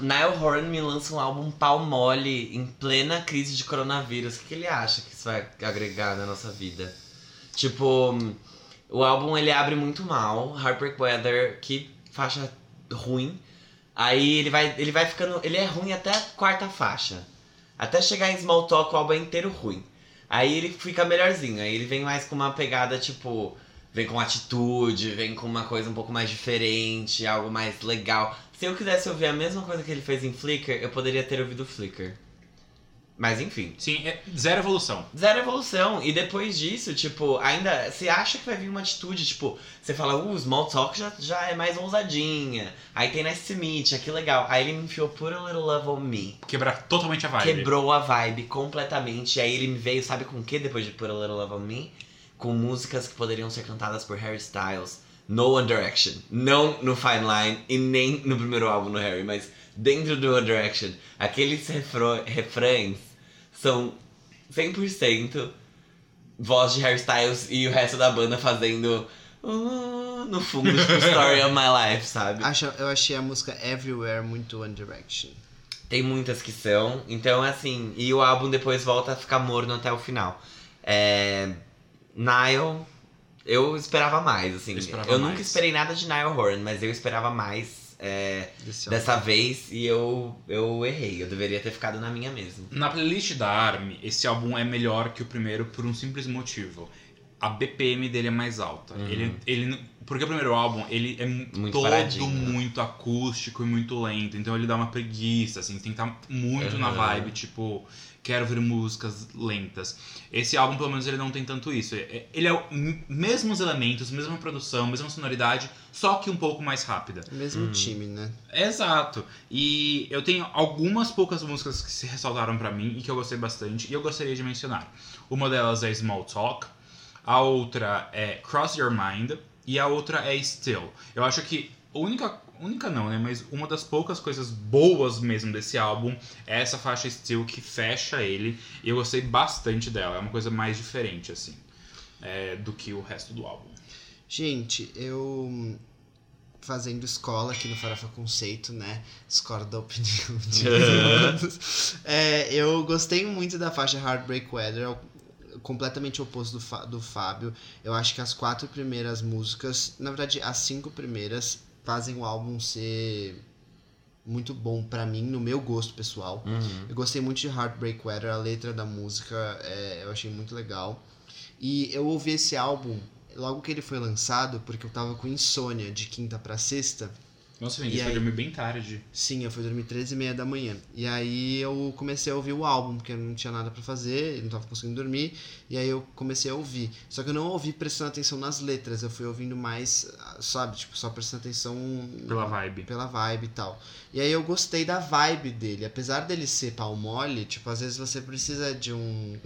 Niall Horan me lança um álbum pau mole em plena crise de coronavírus. O que, que ele acha que isso vai agregar na nossa vida? Tipo, o álbum ele abre muito mal. Heartbreak Weather, que faixa ruim. Aí ele vai, ele vai ficando. Ele é ruim até a quarta faixa. Até chegar em Small Talk, o álbum é inteiro ruim. Aí ele fica melhorzinho. Aí ele vem mais com uma pegada tipo. Vem com atitude, vem com uma coisa um pouco mais diferente, algo mais legal. Se eu quisesse ouvir a mesma coisa que ele fez em Flickr, eu poderia ter ouvido Flickr. Mas enfim. Sim, é zero evolução. Zero evolução. E depois disso, tipo, ainda. Você acha que vai vir uma atitude, tipo, você fala, uh, Small Talk já, já é mais ousadinha. Aí tem Nice to Meet, Ya, que legal. Aí ele me enfiou Put a Little Love on Me. Quebrar totalmente a vibe. Quebrou a vibe completamente. E aí ele me veio, sabe com o que depois de Put a Little Love on Me? Com músicas que poderiam ser cantadas por Harry Styles. No One Direction. Não no Fine Line e nem no primeiro álbum do Harry, mas dentro do One Direction. Aqueles refrães são 100% voz de Harry Styles e o resto da banda fazendo uh, no fundo, tipo, Story of My Life, sabe? Acho, eu achei a música Everywhere muito One Direction. Tem muitas que são, então assim, e o álbum depois volta a ficar morno até o final. É, Nile, eu esperava mais, assim. Eu Eu, esperava nunca mais. esperei nada de Nile Horan, mas eu esperava mais é, dessa vez e eu, eu errei. Eu deveria ter ficado na minha mesmo. Na playlist da ARMY, esse álbum é melhor que o primeiro por um simples motivo. A BPM dele é mais alta. Uhum. Ele, ele, porque o primeiro álbum, ele é mu- Muito todo paradinho, né? muito acústico e muito lento. Então ele dá uma preguiça, assim. Tem que estar muito na Uhum. vibe, tipo... Quero ouvir músicas lentas. Esse álbum, pelo menos, ele não tem tanto isso. É- Ele é o m- mesmos elementos, mesma produção, mesma sonoridade, só que um pouco mais rápida. Mesmo Hum. time, né? Exato. E eu tenho algumas poucas músicas que se ressaltaram pra mim e que eu gostei bastante e eu gostaria de mencionar. Uma delas é Small Talk, a outra é Cross Your Mind e a outra é Still. Eu acho que a única única não, né, mas uma das poucas coisas boas mesmo desse álbum é essa faixa Still que fecha ele e eu gostei bastante dela. É uma coisa mais diferente assim, é, do que o resto do álbum. Gente, eu fazendo escola aqui no Farofa Conceito, né? Escola da opinião de. É, eu gostei muito da faixa Heartbreak Weather, é completamente oposto do, do Fábio. Eu acho que as quatro primeiras músicas, na verdade, as cinco primeiras, fazem o álbum ser muito bom pra mim, no meu gosto pessoal. Uhum. Eu gostei muito de Heartbreak Weather, a letra da música é, eu achei muito legal. E eu ouvi esse álbum logo que ele foi lançado, porque eu tava com insônia de quinta pra sexta. Nossa, Vinícius, foi aí? dormir bem tarde. Sim, eu fui dormir 13 e meia da manhã. E aí eu comecei a ouvir o álbum, porque eu não tinha nada pra fazer, não tava conseguindo dormir. E aí eu comecei a ouvir. Só que eu não ouvi prestando atenção nas letras, eu fui ouvindo mais, sabe, tipo, só prestando atenção Pela vibe. pela vibe e tal. E aí eu gostei da vibe dele. Apesar dele ser pau mole, tipo, às vezes você precisa de um,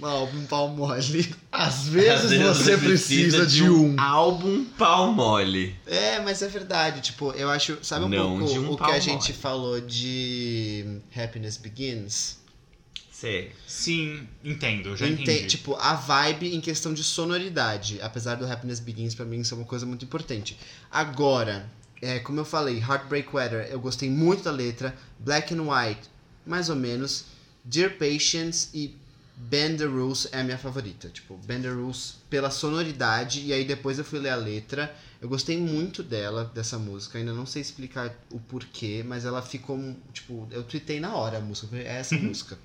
um álbum pau mole. Às vezes Às vezes você precisa de um. álbum pau mole. É, mas é verdade. Tipo, eu acho. Sabe um Não pouco um o que a gente mole. falou de Happiness Begins? Sei. Sim, entendo, já Ente- entendi. Tipo, a vibe em questão de sonoridade. Apesar do Happiness Begins, pra mim, isso é uma coisa muito importante. Agora, é, como eu falei, Heartbreak Weather, eu gostei muito da letra. Black and White, mais ou menos. Dear Patience e Bend the Rules é a minha favorita. Tipo, Bend the Rules pela sonoridade. E aí depois eu fui ler a letra. Eu gostei muito dela, dessa música. Ainda não sei explicar o porquê, mas ela ficou, tipo, eu tuitei na hora a música. É essa música.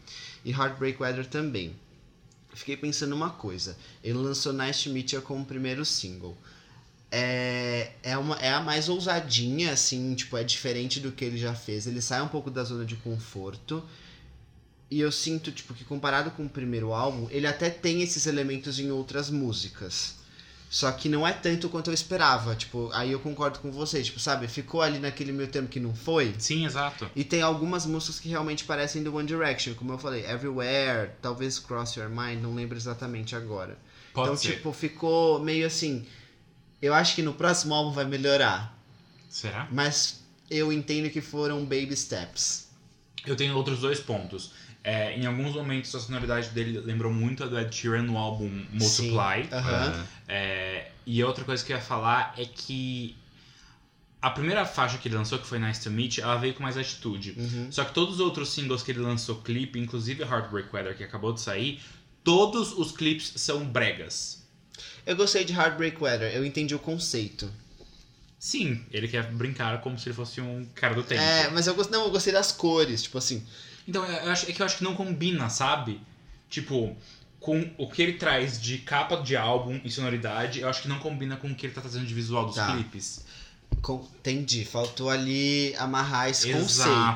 E Heartbreak Weather também. Fiquei pensando uma coisa. Ele lançou Nice to Meet You como primeiro single. É, é, uma, é a mais ousadinha, assim, tipo, é diferente do que ele já fez. Ele sai um pouco da zona de conforto. E eu sinto, tipo, que comparado com o primeiro álbum, ele até tem esses elementos em outras músicas. Só que não é tanto quanto eu esperava. Tipo, aí eu concordo com você, tipo, sabe? Ficou ali naquele meio termo que não foi. Sim, exato. E tem algumas músicas que realmente parecem do One Direction, como eu falei, Everywhere, talvez Cross Your Mind, não lembro exatamente agora. Pode então, ser. tipo, ficou meio assim. Eu acho que no próximo álbum vai melhorar, Será? mas eu entendo que foram baby steps. Eu tenho outros dois pontos. É, em alguns momentos a sonoridade dele lembrou muito a do Ed Sheeran no álbum Multiply. Sim, aham. É, e outra coisa que eu ia falar é que a primeira faixa que ele lançou, que foi Nice to Meet, ela veio com mais atitude. Uhum. Só que todos os outros singles que ele lançou clipe, inclusive Heartbreak Weather, que acabou de sair, todos os clipes são bregas. Eu gostei de Heartbreak Weather, eu entendi o conceito. Sim, ele quer brincar como se ele fosse um cara do tempo. É, mas eu gostei, não, eu gostei das cores, tipo assim. Então, eu acho, é que eu acho que não combina, sabe? Tipo, com o que ele traz de capa de álbum e sonoridade, eu acho que não combina com o que ele tá trazendo de visual dos Tá. clipes. Com- entendi, faltou ali amarrar esse Exato,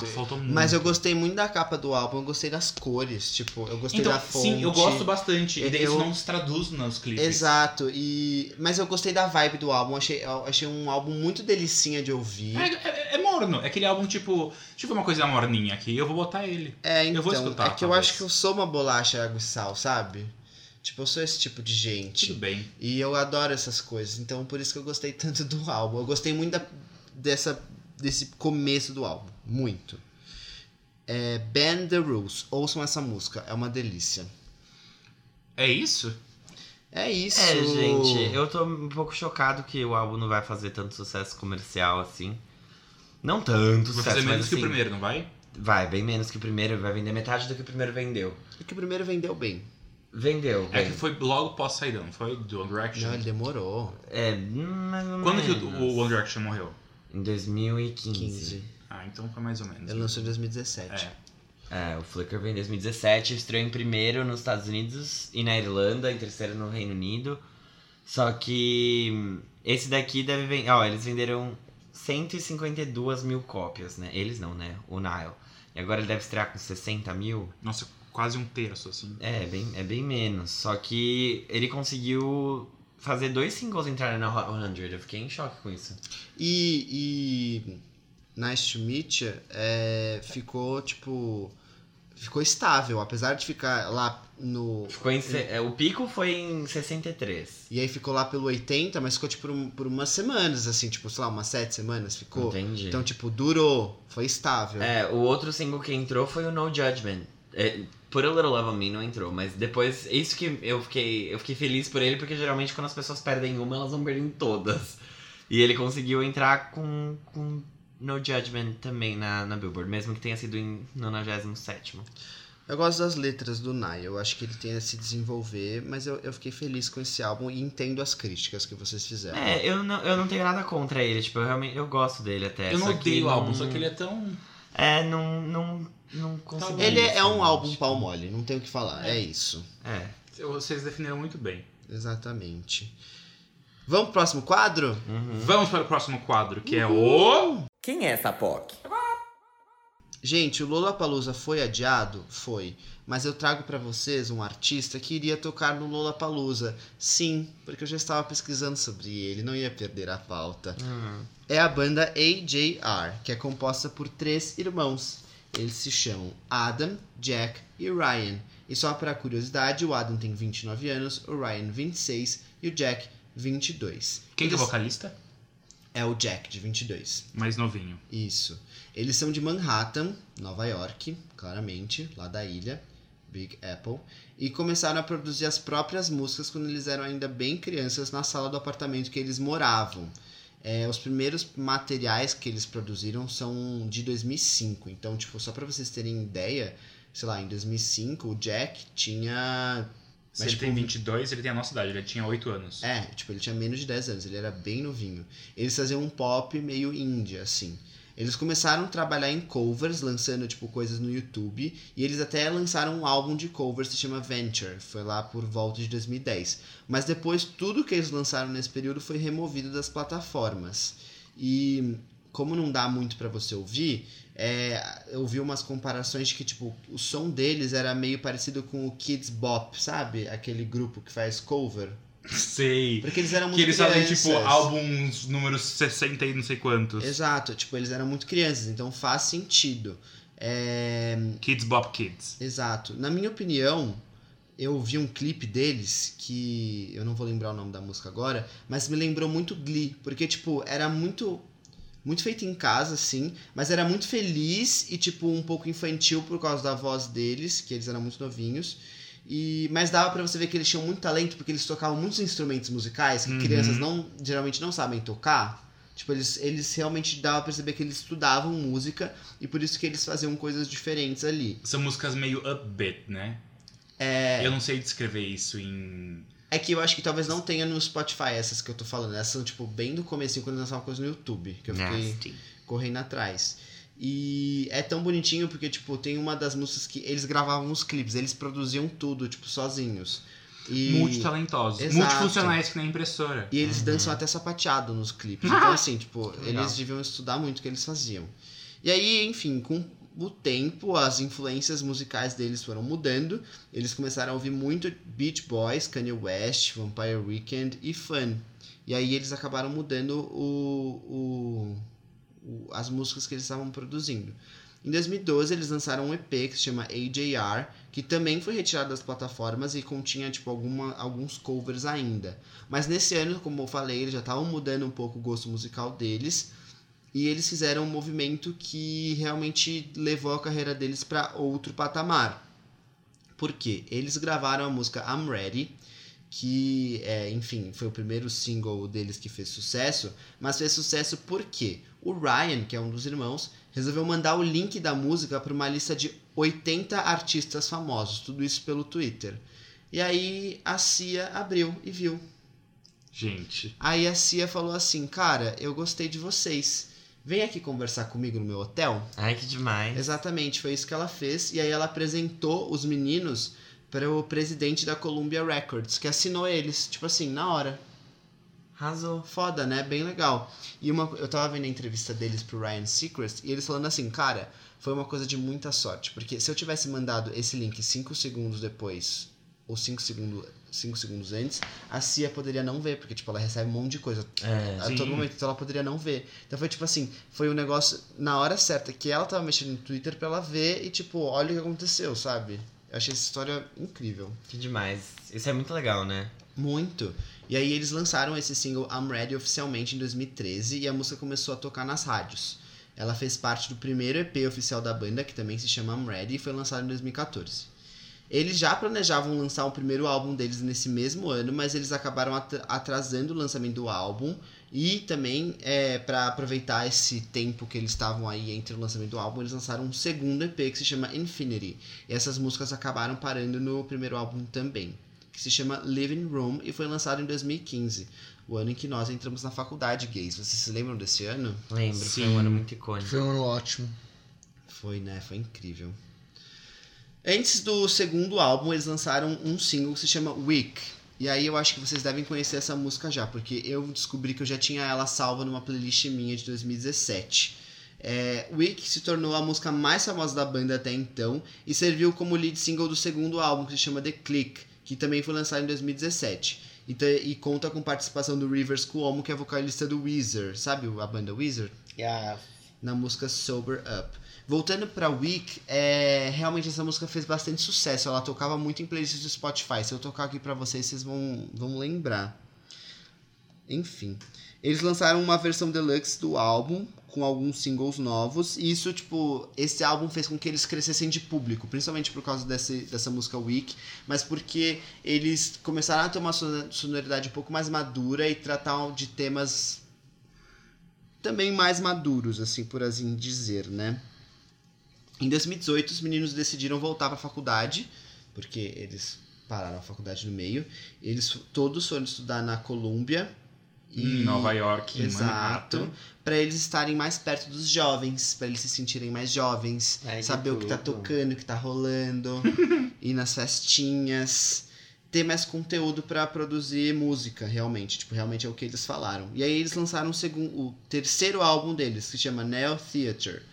conceito. faltou muito. Mas eu gostei muito da capa do álbum, eu gostei das cores, tipo, eu gostei Então, da fonte. sim, eu gosto bastante. E daí Eu- isso não se traduz nos clipes. Exato, e mas eu gostei da vibe do álbum, achei, eu achei um álbum muito delicinha de ouvir. É, é- é morno. É aquele álbum tipo. Eu ver uma coisa morninha aqui, eu vou botar ele. É, eu então, vou escutar, é que eu talvez. acho que eu sou uma bolacha água e sal, sabe? Tipo, eu sou esse tipo de gente. Tudo bem. E eu adoro essas coisas, então por isso que eu gostei tanto do álbum. Eu gostei muito da- dessa, desse começo do álbum, muito. É, Band the Rules, ouçam essa música, é uma delícia. É isso? É isso. É, gente, eu tô um pouco chocado que o álbum não vai fazer tanto sucesso comercial assim. Não tanto Vai sucesso, fazer menos mas que o assim, primeiro, não vai? Vai, bem menos que o primeiro, vai vender metade do que o primeiro vendeu. Porque o primeiro vendeu bem. Vendeu, É que foi logo pós saída, não foi? Do One Direction. Não, ele demorou. É, mais ou Quando que o, menos. o One Direction morreu? Em 2015. 15. Ah, então foi mais ou menos. Ele lançou em 2017. É. É, o Flickr veio em 2017, estreou em primeiro nos Estados Unidos e na Irlanda, em terceiro no Reino Unido. Só que esse daqui deve vender. Ó, eles venderam 152 mil cópias, né? Eles não, né? O Nile. E agora ele deve estrear com 60 mil. Nossa, quase um terço, assim. É, bem, é bem menos. Só que ele conseguiu fazer dois singles entrarem na Hot 100. Eu fiquei em choque com isso. E, e Nice to Meet You é, ficou, tipo. Ficou estável, apesar de ficar lá no. Ficou em, é, o pico foi em 63. E aí ficou lá pelo 80, mas ficou tipo por, um- por umas semanas, assim, tipo, sei lá, umas sete semanas ficou. Entendi. Então, tipo, durou, foi estável. É, o outro single que entrou foi o No Judgment. É, Put a Little Love on Me não entrou, mas depois, isso que eu fiquei, eu fiquei feliz por ele, porque geralmente quando as pessoas perdem uma, elas vão perder todas. E ele conseguiu entrar com, com No Judgment também na, na Billboard, mesmo que tenha sido em 97. Eu gosto das letras do Nai, eu acho que ele tem a se desenvolver, mas eu, eu fiquei feliz com esse álbum e entendo as críticas que vocês fizeram. É, eu não, eu não tenho nada contra ele, tipo, eu realmente eu gosto dele até. Eu não odeio o álbum, só que ele é tão. É, não. não, não consegui. Ele é um álbum pau mole, não tem o que falar, é isso. É. Vocês definiram muito bem. Exatamente. Vamos pro próximo quadro? Uhum. Vamos para o próximo quadro, que é o. Quem é essa POC? Gente, o Lollapalooza foi adiado? Foi. Mas eu trago pra vocês um artista que iria tocar no Lollapalooza. Sim, porque eu já estava pesquisando sobre ele, não ia perder a pauta. Hum. É a banda AJR, que é composta por três irmãos. Eles se chamam Adam, Jack e Ryan. E só para curiosidade, o Adam tem 29 anos, o Ryan 26 e o Jack 22. Quem que é o Eles- vocalista? É o Jack, de 22. Mais novinho. Isso. Eles são de Manhattan, Nova York, claramente, lá da ilha, Big Apple, e começaram a produzir as próprias músicas quando eles eram ainda bem crianças na sala do apartamento que eles moravam. É, os primeiros materiais que eles produziram são de 2005, então, tipo, só pra vocês terem ideia, sei lá, em 2005 o Jack tinha. Se mas, ele tipo, tem 22, ele tem a nossa idade, ele tinha 8 anos. é, tipo, ele tinha menos de 10 anos, ele era bem novinho. Eles faziam um pop meio indie, assim. Eles começaram a trabalhar em covers, lançando, tipo, coisas no YouTube. E eles até lançaram um álbum de covers que se chama Venture. Foi lá por volta de 2010. Mas depois, tudo que eles lançaram nesse período foi removido das plataformas. E como não dá muito pra você ouvir, é, eu vi umas comparações de que, tipo, o som deles era meio parecido com o Kids Bop, sabe? Aquele grupo que faz cover. Sei. Porque eles eram muito Que eles fazem, crianças. tipo, álbuns números 60 e não sei quantos. Exato, tipo, eles eram muito crianças, então faz sentido. É... Kids Bop Kids. Exato. Na minha opinião, eu vi um clipe deles que eu não vou lembrar o nome da música agora, mas me lembrou muito Glee, porque tipo, era muito muito feito em casa assim, mas era muito feliz e tipo um pouco infantil por causa da voz deles, que eles eram muito novinhos. E mas dava pra você ver que eles tinham muito talento porque eles tocavam muitos instrumentos musicais que Uhum. crianças não geralmente não sabem tocar. Tipo, eles, eles realmente dava pra perceber que eles estudavam música e por isso que eles faziam coisas diferentes ali. São músicas meio upbeat, né? É. Eu não sei descrever isso em. É que eu acho que talvez não tenha no Spotify essas que eu tô falando. Essas são, tipo, bem do comecinho quando lançava coisa no YouTube. Que eu fiquei Nasty. correndo atrás. E é tão bonitinho porque, tipo, tem uma das músicas que eles gravavam os clipes. Eles produziam tudo, tipo, sozinhos. E, Multitalentosos. Exato. Multifuncionais que nem impressora. e eles Uhum. dançam até sapateado nos clipes. Então, assim, tipo, eles deviam estudar muito o que eles faziam. E aí, enfim, com o tempo, as influências musicais deles foram mudando. Eles começaram a ouvir muito Beach Boys, Kanye West, Vampire Weekend e Fun. E aí eles acabaram mudando o, o, as músicas que eles estavam produzindo. Em 2012 eles lançaram um EP que se chama AJR, que também foi retirado das plataformas e continha tipo alguma, alguns covers ainda. Mas nesse ano, como eu falei, eles já estavam mudando um pouco o gosto musical deles. E eles fizeram um movimento que realmente levou a carreira deles para outro patamar. Por quê? Eles gravaram a música I'm Ready, que, é, enfim, foi o primeiro single deles que fez sucesso, mas fez sucesso porque o Ryan, que é um dos irmãos, resolveu mandar o link da música para uma lista de 80 artistas famosos, tudo isso pelo Twitter. E aí a Cia abriu e viu. Gente. Aí a Cia falou assim: Cara, eu gostei de vocês. Vem aqui conversar comigo no meu hotel. Ai, que demais. Exatamente, foi isso que ela fez. E aí ela apresentou os meninos para o presidente da Columbia Records, que assinou eles, tipo assim, na hora. Arrasou. Foda, né? Bem legal. E uma, eu tava vendo a entrevista deles pro Ryan Seacrest e eles falando assim, cara, foi uma coisa de muita sorte. Porque se eu tivesse mandado esse link 5 segundos depois, ou 5 segundos, cinco segundos antes, a Cia poderia não ver, porque tipo, ela recebe um monte de coisa É. a Sim. todo momento, então ela poderia não ver. Então foi tipo assim, foi um negócio na hora certa que ela tava mexendo no Twitter pra ela ver e tipo, olha o que aconteceu, sabe? Eu achei essa história incrível. Que demais. Isso é muito legal, né? Muito. E aí eles lançaram esse single I'm Ready oficialmente em 2013 e a música começou a tocar nas rádios. Ela fez parte do primeiro EP oficial da banda, que também se chama I'm Ready, e foi lançado em 2014. Eles já planejavam lançar o primeiro álbum deles nesse mesmo ano, mas eles acabaram at- atrasando o lançamento do álbum E também, é, para aproveitar esse tempo que eles estavam aí entre o lançamento do álbum, eles lançaram um segundo EP que se chama Infinity. E essas músicas acabaram parando no primeiro álbum também, que se chama Living Room e foi lançado em 2015, o ano em que nós entramos na faculdade gays. Vocês se lembram desse ano? Lembro, foi Sim. um ano muito icônico. Foi um ano ótimo. Foi, né? Foi incrível. Antes do segundo álbum, eles lançaram um single que se chama Week. E aí eu acho que vocês devem conhecer essa música já, porque eu descobri que eu já tinha ela salva numa playlist minha de 2017. É, Week se tornou a música mais famosa da banda até então e serviu como lead single do segundo álbum, que se chama The Click, que também foi lançado em 2017. E, te- e conta com participação do Rivers Cuomo, que é vocalista do Weezer. Sabe a banda Weezer? na música Sober Up. Voltando pra Week, é, realmente essa música fez bastante sucesso. Ela tocava muito em playlists do Spotify. Se eu tocar aqui pra vocês, vocês vão, vão lembrar. Enfim. Eles lançaram uma versão deluxe do álbum com alguns singles novos. E isso, tipo, esse álbum fez com que eles crescessem de público, principalmente por causa desse, dessa música Week, mas porque eles começaram a ter uma sonoridade um pouco mais madura e tratar de temas também mais maduros, assim por assim dizer, né? Em 2018, os meninos decidiram voltar para a faculdade, porque eles pararam a faculdade no meio. Eles todos foram estudar na Colômbia. Em Nova York, Exato. Para eles estarem mais perto dos jovens, para eles se sentirem mais jovens, que saber o que tá tocando, o que tá rolando, ir nas festinhas, ter mais conteúdo para produzir música, realmente, tipo, realmente é o que eles falaram. E aí eles lançaram o, segundo, o terceiro álbum deles, que se chama Neo Theater,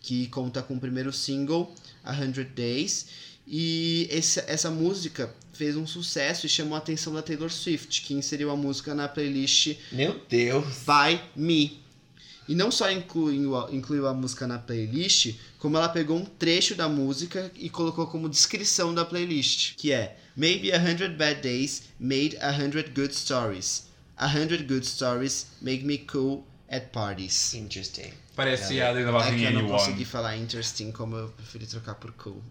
que conta com o primeiro single, A Hundred Days, e esse- essa música fez um sucesso e chamou a atenção da Taylor Swift, que inseriu a música na playlist Meu Deus. By Me. E não só incluiu a, incluiu a música na playlist, como ela pegou um trecho da música e colocou como descrição da playlist, que é Maybe a hundred bad days made a hundred good stories. A hundred good stories make me cool at parties. Interesting. Parece a da É que eu não consegui falar interesting como eu preferi trocar por cool.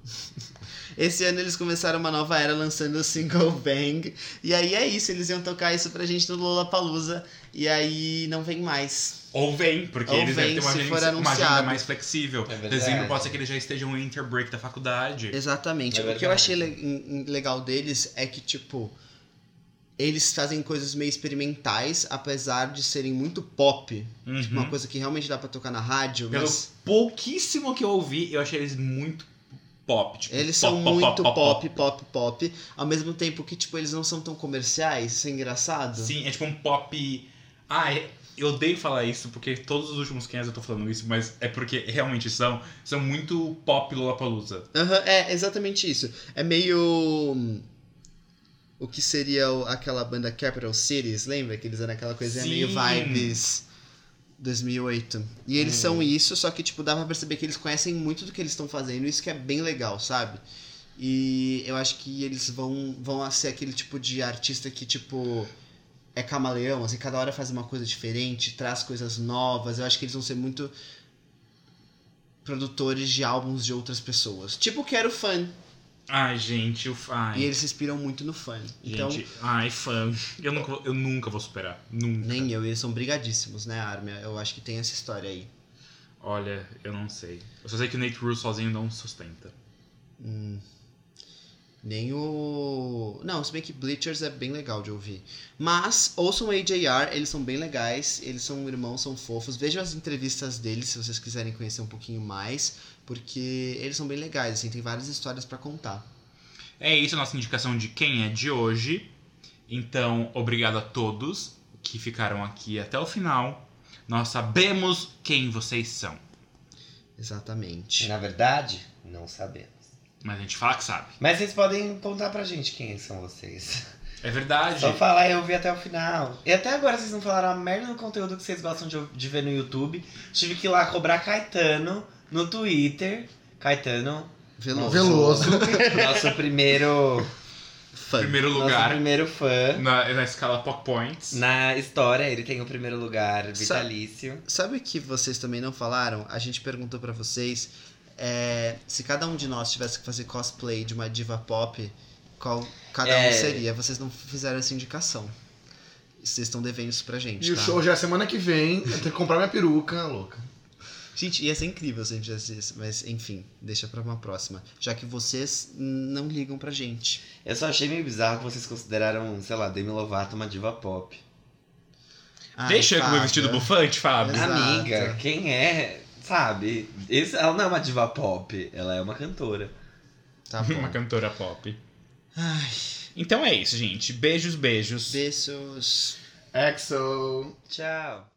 Esse ano eles começaram uma nova era lançando o single Bang. E aí é isso, eles iam tocar isso pra gente no Lollapalooza. E aí não vem mais. Ou vem, porque Ou eles vem, devem ter uma agenda, uma agenda mais flexível. É. Dezembro pode ser que eles já estejam no interbreak da faculdade. Exatamente. É o que eu achei le- legal deles é que, tipo, eles fazem coisas meio experimentais, apesar de serem muito pop. Uhum. Tipo, uma coisa que realmente dá pra tocar na rádio, Pelo mas pouquíssimo que eu ouvi, eu achei eles muito pop. Tipo, eles pop, são pop, muito pop, pop, pop, ao mesmo tempo que, tipo, eles não são tão comerciais, isso é engraçado. Sim, é tipo um pop. Ah, é- eu odeio falar isso porque todos os últimos 15 eu tô falando isso, mas é porque realmente são, são muito pop Lollapalooza. Aham, é, exatamente isso. É meio. O que seria o- aquela banda Capital Cities, lembra? Que eles eram aquela coisa Sim. meio vibes 2008. E eles Hum. são isso, só que, tipo, dá pra perceber que eles conhecem muito do que eles estão fazendo, isso que é bem legal, sabe? E eu acho que eles vão, vão ser aquele tipo de artista que, tipo, é camaleão, assim, cada hora faz uma coisa diferente, traz coisas novas. Eu acho que eles vão ser muito produtores de álbuns de outras pessoas. Tipo Quero Fã. Ai, gente, o ai, E eles se inspiram muito no fã. Então, gente, ai, fã. Eu nunca, vou- eu nunca vou superar. Nunca. nem eu, eles são brigadíssimos, né, Armin? Eu acho que tem essa história aí. Olha, eu não sei. Eu só sei que o Nate Russo sozinho não sustenta. Nem o. Não, se bem que Bleachers é bem legal de ouvir. Mas ouçam o AJR, eles são bem legais, eles são irmãos, são fofos. Vejam as entrevistas deles se vocês quiserem conhecer um pouquinho mais, porque eles são bem legais, assim, tem várias histórias pra contar. É isso a nossa indicação de quem é de hoje. Então, obrigado a todos que ficaram aqui até o final. Nós sabemos quem vocês são. Exatamente. Na verdade, não sabemos. Mas a gente fala que sabe. Mas vocês podem contar pra gente quem são vocês. É verdade. Só falar e eu vi até o final. E até agora vocês não falaram a merda do conteúdo que vocês gostam de, de ver no YouTube. Tive que ir lá cobrar Caetano no Twitter. Caetano, Veloso. Veloso. nosso primeiro, Fã. Primeiro nosso lugar primeiro fã. na, na escala Pop Points. Na história, ele tem o primeiro lugar vitalício. Sabe o que vocês também não falaram? A gente perguntou pra vocês é, se cada um de nós tivesse que fazer cosplay de uma diva pop, qual cada um É. seria? Vocês não fizeram essa indicação. Vocês estão devendo isso pra gente, E o tá? show já é semana que vem. Eu tenho que comprar minha peruca, louca. Gente, ia ser incrível se a gente fizesse isso, mas enfim, deixa pra uma próxima. Já que vocês não ligam pra gente. Eu só achei meio bizarro que vocês consideraram, sei lá, Demi Lovato uma diva pop. Ai, Deixa eu com o meu vestido bufante, Fábio. Exato. Amiga, quem é, sabe? Esse, ela não é uma diva pop, ela é uma cantora. Tá bom. Uma cantora pop. Ai, Então é isso, gente. Beijos, beijos. beijos. EXO. Tchau.